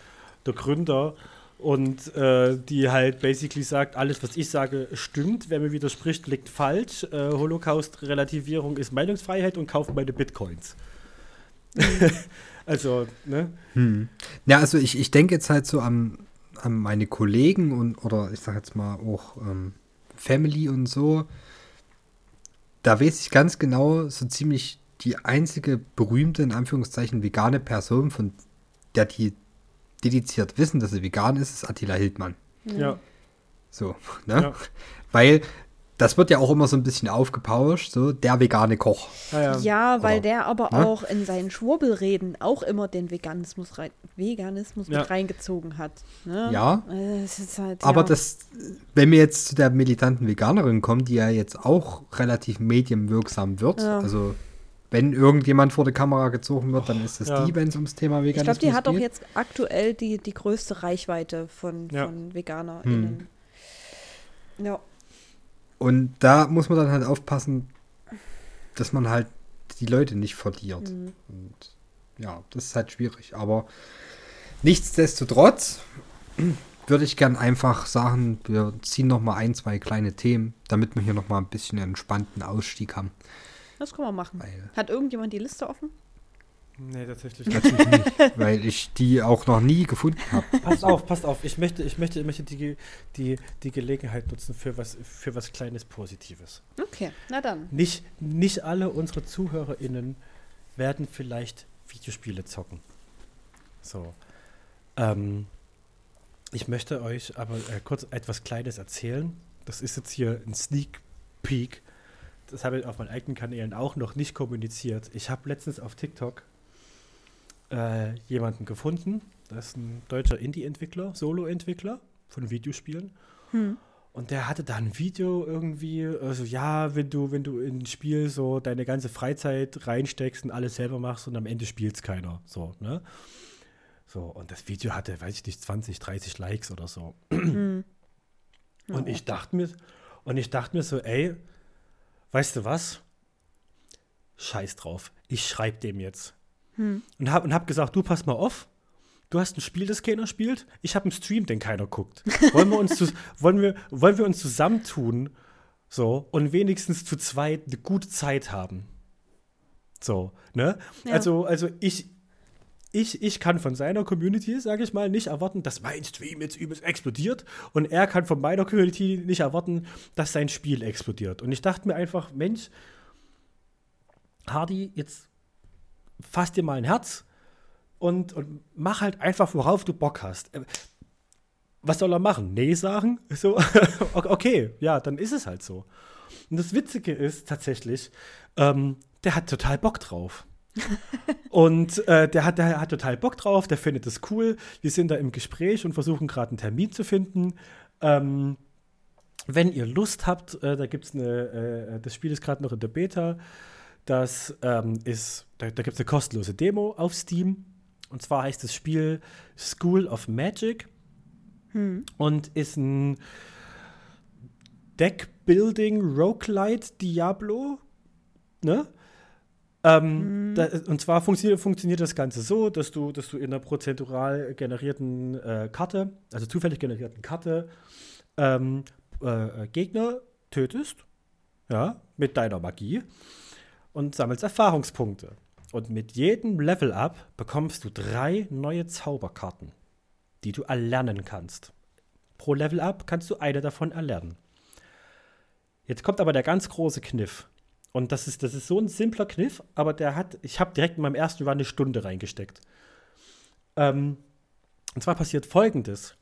der Gründer und äh, die halt basically sagt, alles, was ich sage, stimmt. Wer mir widerspricht, liegt falsch. Äh, Holocaust-Relativierung ist Meinungsfreiheit und kauft meine Bitcoins. also, ne? Ja, also ich, ich denke jetzt halt so an, an meine Kollegen und oder ich sag jetzt mal auch ähm, Family und so. Da weiß ich ganz genau so ziemlich die einzige berühmte, in Anführungszeichen, vegane Person, von der die dediziert wissen, dass sie vegan ist, ist Attila Hildmann. Ja. So, ne? Ja. Weil das wird ja auch immer so ein bisschen aufgepauscht, so der vegane Koch. Ah, ja. Ja, weil Oder- der aber ne? auch in seinen Schwurbelreden auch immer den Veganismus, rein, Veganismus Ja. mit reingezogen hat. Ne? Ja. Äh, Es ist halt, Aber ja. das, wenn wir jetzt zu der militanten Veganerin kommen, die ja jetzt auch relativ medienwirksam wird, Ja. also wenn irgendjemand vor die Kamera gezogen wird, dann ist es Ja. die, wenn es ums Thema Ich Veganismus glaube, die hat auch geht. jetzt aktuell die, die größte Reichweite von, Ja. von VeganerInnen. Hm. Ja. Und da muss man dann halt aufpassen, dass man halt die Leute nicht verliert. Mhm. Und ja, das ist halt schwierig. Aber nichtsdestotrotz würde ich gern einfach sagen, wir ziehen noch mal ein, zwei kleine Themen, damit wir hier noch mal ein bisschen einen entspannten Ausstieg haben. Das können wir machen. Weil Hat irgendjemand die Liste offen? Nee, tatsächlich nicht. Weil ich die auch noch nie gefunden habe. Passt auf, passt auf. Ich möchte, ich möchte, ich möchte die, die, die Gelegenheit nutzen für was, für was Kleines Positives. Okay, na dann. Nicht, nicht alle unsere ZuhörerInnen werden vielleicht Videospiele zocken. So. Ähm, ich möchte euch aber äh, kurz etwas Kleines erzählen. Das ist jetzt hier ein Sneak Peek. Das habe ich auf meinen eigenen Kanälen auch noch nicht kommuniziert. Ich habe letztens auf TikTok äh, jemanden gefunden. Das ist ein deutscher Indie-Entwickler, Solo-Entwickler von Videospielen. Hm. Und der hatte da ein Video irgendwie, also ja, wenn du, wenn du in ein Spiel so deine ganze Freizeit reinsteckst und alles selber machst und am Ende spielt es keiner. So, ne? So, und das Video hatte, weiß ich nicht, 20, 30 Likes oder so. Hm. Und ich dachte mir, und ich dachte mir so, ey, weißt du was? Scheiß drauf. Ich schreib dem jetzt. Hm. Und hab, und hab gesagt, du pass mal auf. Du hast ein Spiel, das keiner spielt. Ich habe einen Stream, den keiner guckt. Wollen wir uns, wollen wir, wollen wir uns zusammentun so und wenigstens zu zweit eine gute Zeit haben? So, ne? Ja. Also, also ich, ich, ich kann von seiner Community, sage ich mal, nicht erwarten, dass mein Stream jetzt übelst explodiert und er kann von meiner Community nicht erwarten, dass sein Spiel explodiert. Und ich dachte mir einfach, Mensch, Hardy, jetzt fass dir mal ein Herz und, und mach halt einfach, worauf du Bock hast. Äh, Was soll er machen? Nee sagen? So, okay, ja, dann ist es halt so. Und das Witzige ist tatsächlich, ähm, der hat total Bock drauf. und äh, der, hat, der hat total Bock drauf, der findet es cool. Wir sind da im Gespräch und versuchen gerade einen Termin zu finden. Ähm, wenn ihr Lust habt, äh, da gibt es eine, äh, das Spiel ist gerade noch in der Beta. Das ähm, ist, da, da gibt es eine kostenlose Demo auf Steam. Und zwar heißt das Spiel School of Magic und ist ein Deckbuilding Roguelite Diablo. Ne? Ähm, da, und zwar funktioniert, funktioniert das Ganze so, dass du, dass du in einer prozentual generierten äh, Karte, also zufällig generierten Karte, ähm, äh, Gegner tötest, ja, mit deiner Magie und sammelst Erfahrungspunkte. Und mit jedem Level-Up bekommst du drei neue Zauberkarten, die du erlernen kannst. Pro Level-Up kannst du eine davon erlernen. Jetzt kommt aber der ganz große Kniff. Und das ist, das ist so ein simpler Kniff, aber der hat, ich habe direkt in meinem ersten Run eine Stunde reingesteckt. Ähm, und zwar passiert folgendes.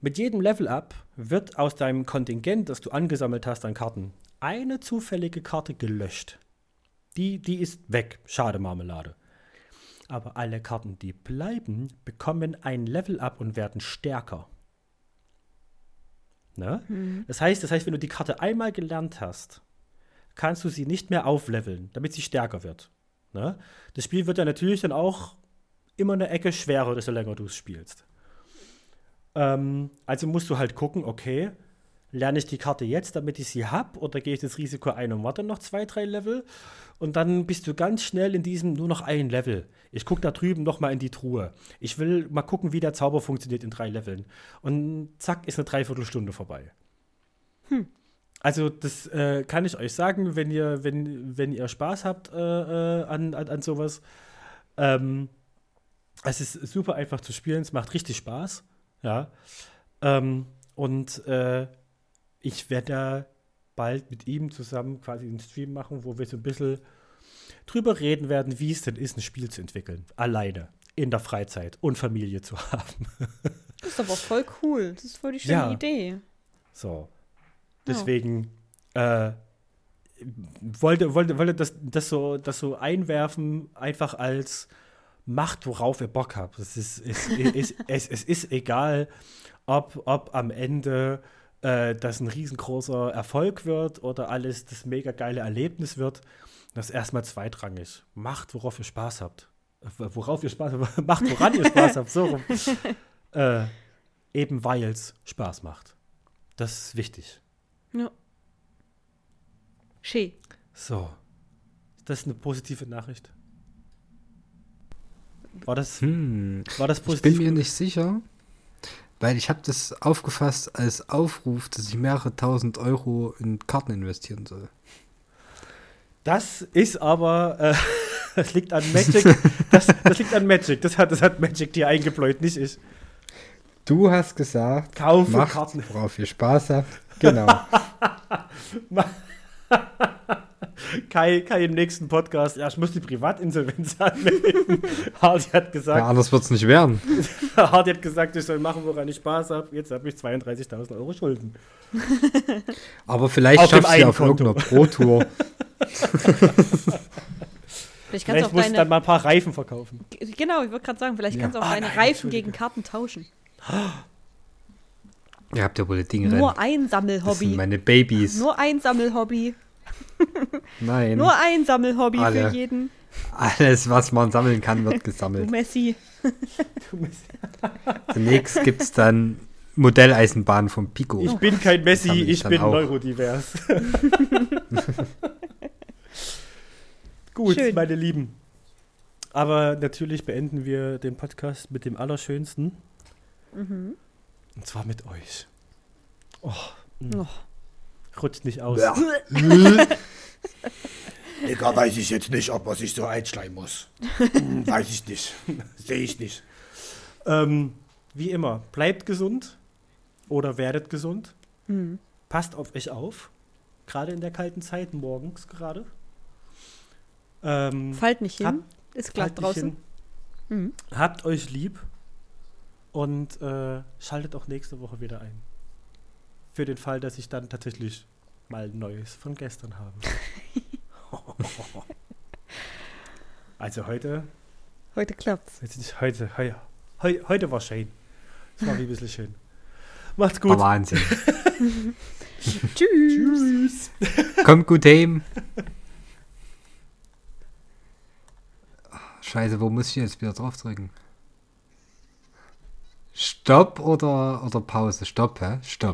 Mit jedem Level-Up wird aus deinem Kontingent, das du angesammelt hast an Karten, eine zufällige Karte gelöscht. Die, die ist weg. Schade Marmelade. Aber alle Karten, die bleiben, bekommen ein Level-Up und werden stärker. Ne? Das, heißt, das heißt, wenn du die Karte einmal gelernt hast, kannst du sie nicht mehr aufleveln, damit sie stärker wird. Ne? Das Spiel wird ja natürlich dann auch immer eine Ecke schwerer, desto länger du es spielst. Ähm, also musst du halt gucken, okay, lerne ich die Karte jetzt, damit ich sie habe, oder gehe ich das Risiko ein und warte noch zwei, drei Level? Und dann bist du ganz schnell in diesem nur noch ein Level. Ich gucke da drüben noch mal in die Truhe. Ich will mal gucken, wie der Zauber funktioniert in drei Leveln. Und zack, ist eine Dreiviertelstunde vorbei. Also, das äh, kann ich euch sagen, wenn ihr, wenn, wenn ihr Spaß habt äh, äh, an, an, an sowas. Ähm, es ist super einfach zu spielen, es macht richtig Spaß. Ja. Ähm, und äh, ich werde da bald mit ihm zusammen quasi einen Stream machen, wo wir so ein bisschen drüber reden werden, wie es denn ist, ein Spiel zu entwickeln. Alleine. In der Freizeit und Familie zu haben. Das ist aber voll cool. Das ist voll die schöne Ja. Idee. So. Deswegen äh, wollte, wollte, wollte das, das, so, das so einwerfen, einfach als macht, worauf ihr Bock habt. Es ist, es, es, es, es ist egal, ob, ob am Ende äh, das ein riesengroßer Erfolg wird oder alles das mega geile Erlebnis wird. Das ist erstmal zweitrangig. Macht, worauf ihr Spaß habt. Äh, Worauf ihr Spaß habt. macht, woran ihr Spaß habt. So rum. Äh, eben weil es Spaß macht. Das ist wichtig. Ja. Schön. So. Ist das eine positive Nachricht? War das, Hm. war das Ich positiv? bin mir nicht sicher, weil ich habe das aufgefasst als Aufruf, dass ich mehrere tausend Euro in Karten investieren soll. Das ist aber, äh, das liegt an Magic. Das, das liegt an Magic. Das hat, das hat Magic dir eingebläut, nicht ich. Du hast gesagt, Kaufe macht, Karten. worauf ihr Spaß habt. Genau. Kai, Kai im nächsten Podcast, ja, ich muss die Privatinsolvenz anmelden. Hardy hat ja, gesagt, anders wird es nicht werden. Hardy hat gesagt, ich soll machen, woran ich Spaß habe. Jetzt habe ich 32.000 Euro Schulden. Aber vielleicht Auf schaffst du ja auf irgendeiner Pro-Tour. Vielleicht kannst du Vielleicht auch musst du dann mal ein paar Reifen verkaufen. Genau, ich wollte gerade sagen, vielleicht Ja. kannst du auch Ah, deine nein, Reifen gegen Karten tauschen. Ihr habt ja wohl das Ding Nur ein Das sind Sammelhobby. meine Babys. Nur ein Sammelhobby. Nein. Nur ein Sammelhobby Alle. für jeden. Alles, was man sammeln kann, wird Du gesammelt. Messi. Zunächst gibt es dann Modelleisenbahn vom Pico. Ich bin kein Messi, ich bin auch. neurodivers. Gut, Schön. meine Lieben. Aber natürlich beenden wir den Podcast mit dem Allerschönsten. Mhm. Und zwar mit euch. Oh, Oh. Rutscht nicht aus. Ja. Digga, weiß ich jetzt nicht, ob man sich so einschleimen muss. Hm, weiß ich nicht. Sehe ich nicht. Ähm, wie immer, bleibt gesund oder werdet gesund. Hm. Passt auf euch auf. Gerade in der kalten Zeit, morgens gerade. Ähm, Fallt nicht hin. Hab- Ist glatt draußen. Mhm. Habt euch lieb und äh, schaltet auch nächste Woche wieder ein. Für den Fall, dass ich dann tatsächlich mal Neues von gestern habe. also heute, Heute klappt's. nicht heute, heu, heu, heute war schön. Es war wie ein bisschen schön. Macht's gut. Wahnsinn. Tschüss. Tschüss. Kommt gut heim. Scheiße, wo muss ich jetzt wieder drauf drücken? Stopp oder, oder Pause? Stopp, hä? Stopp.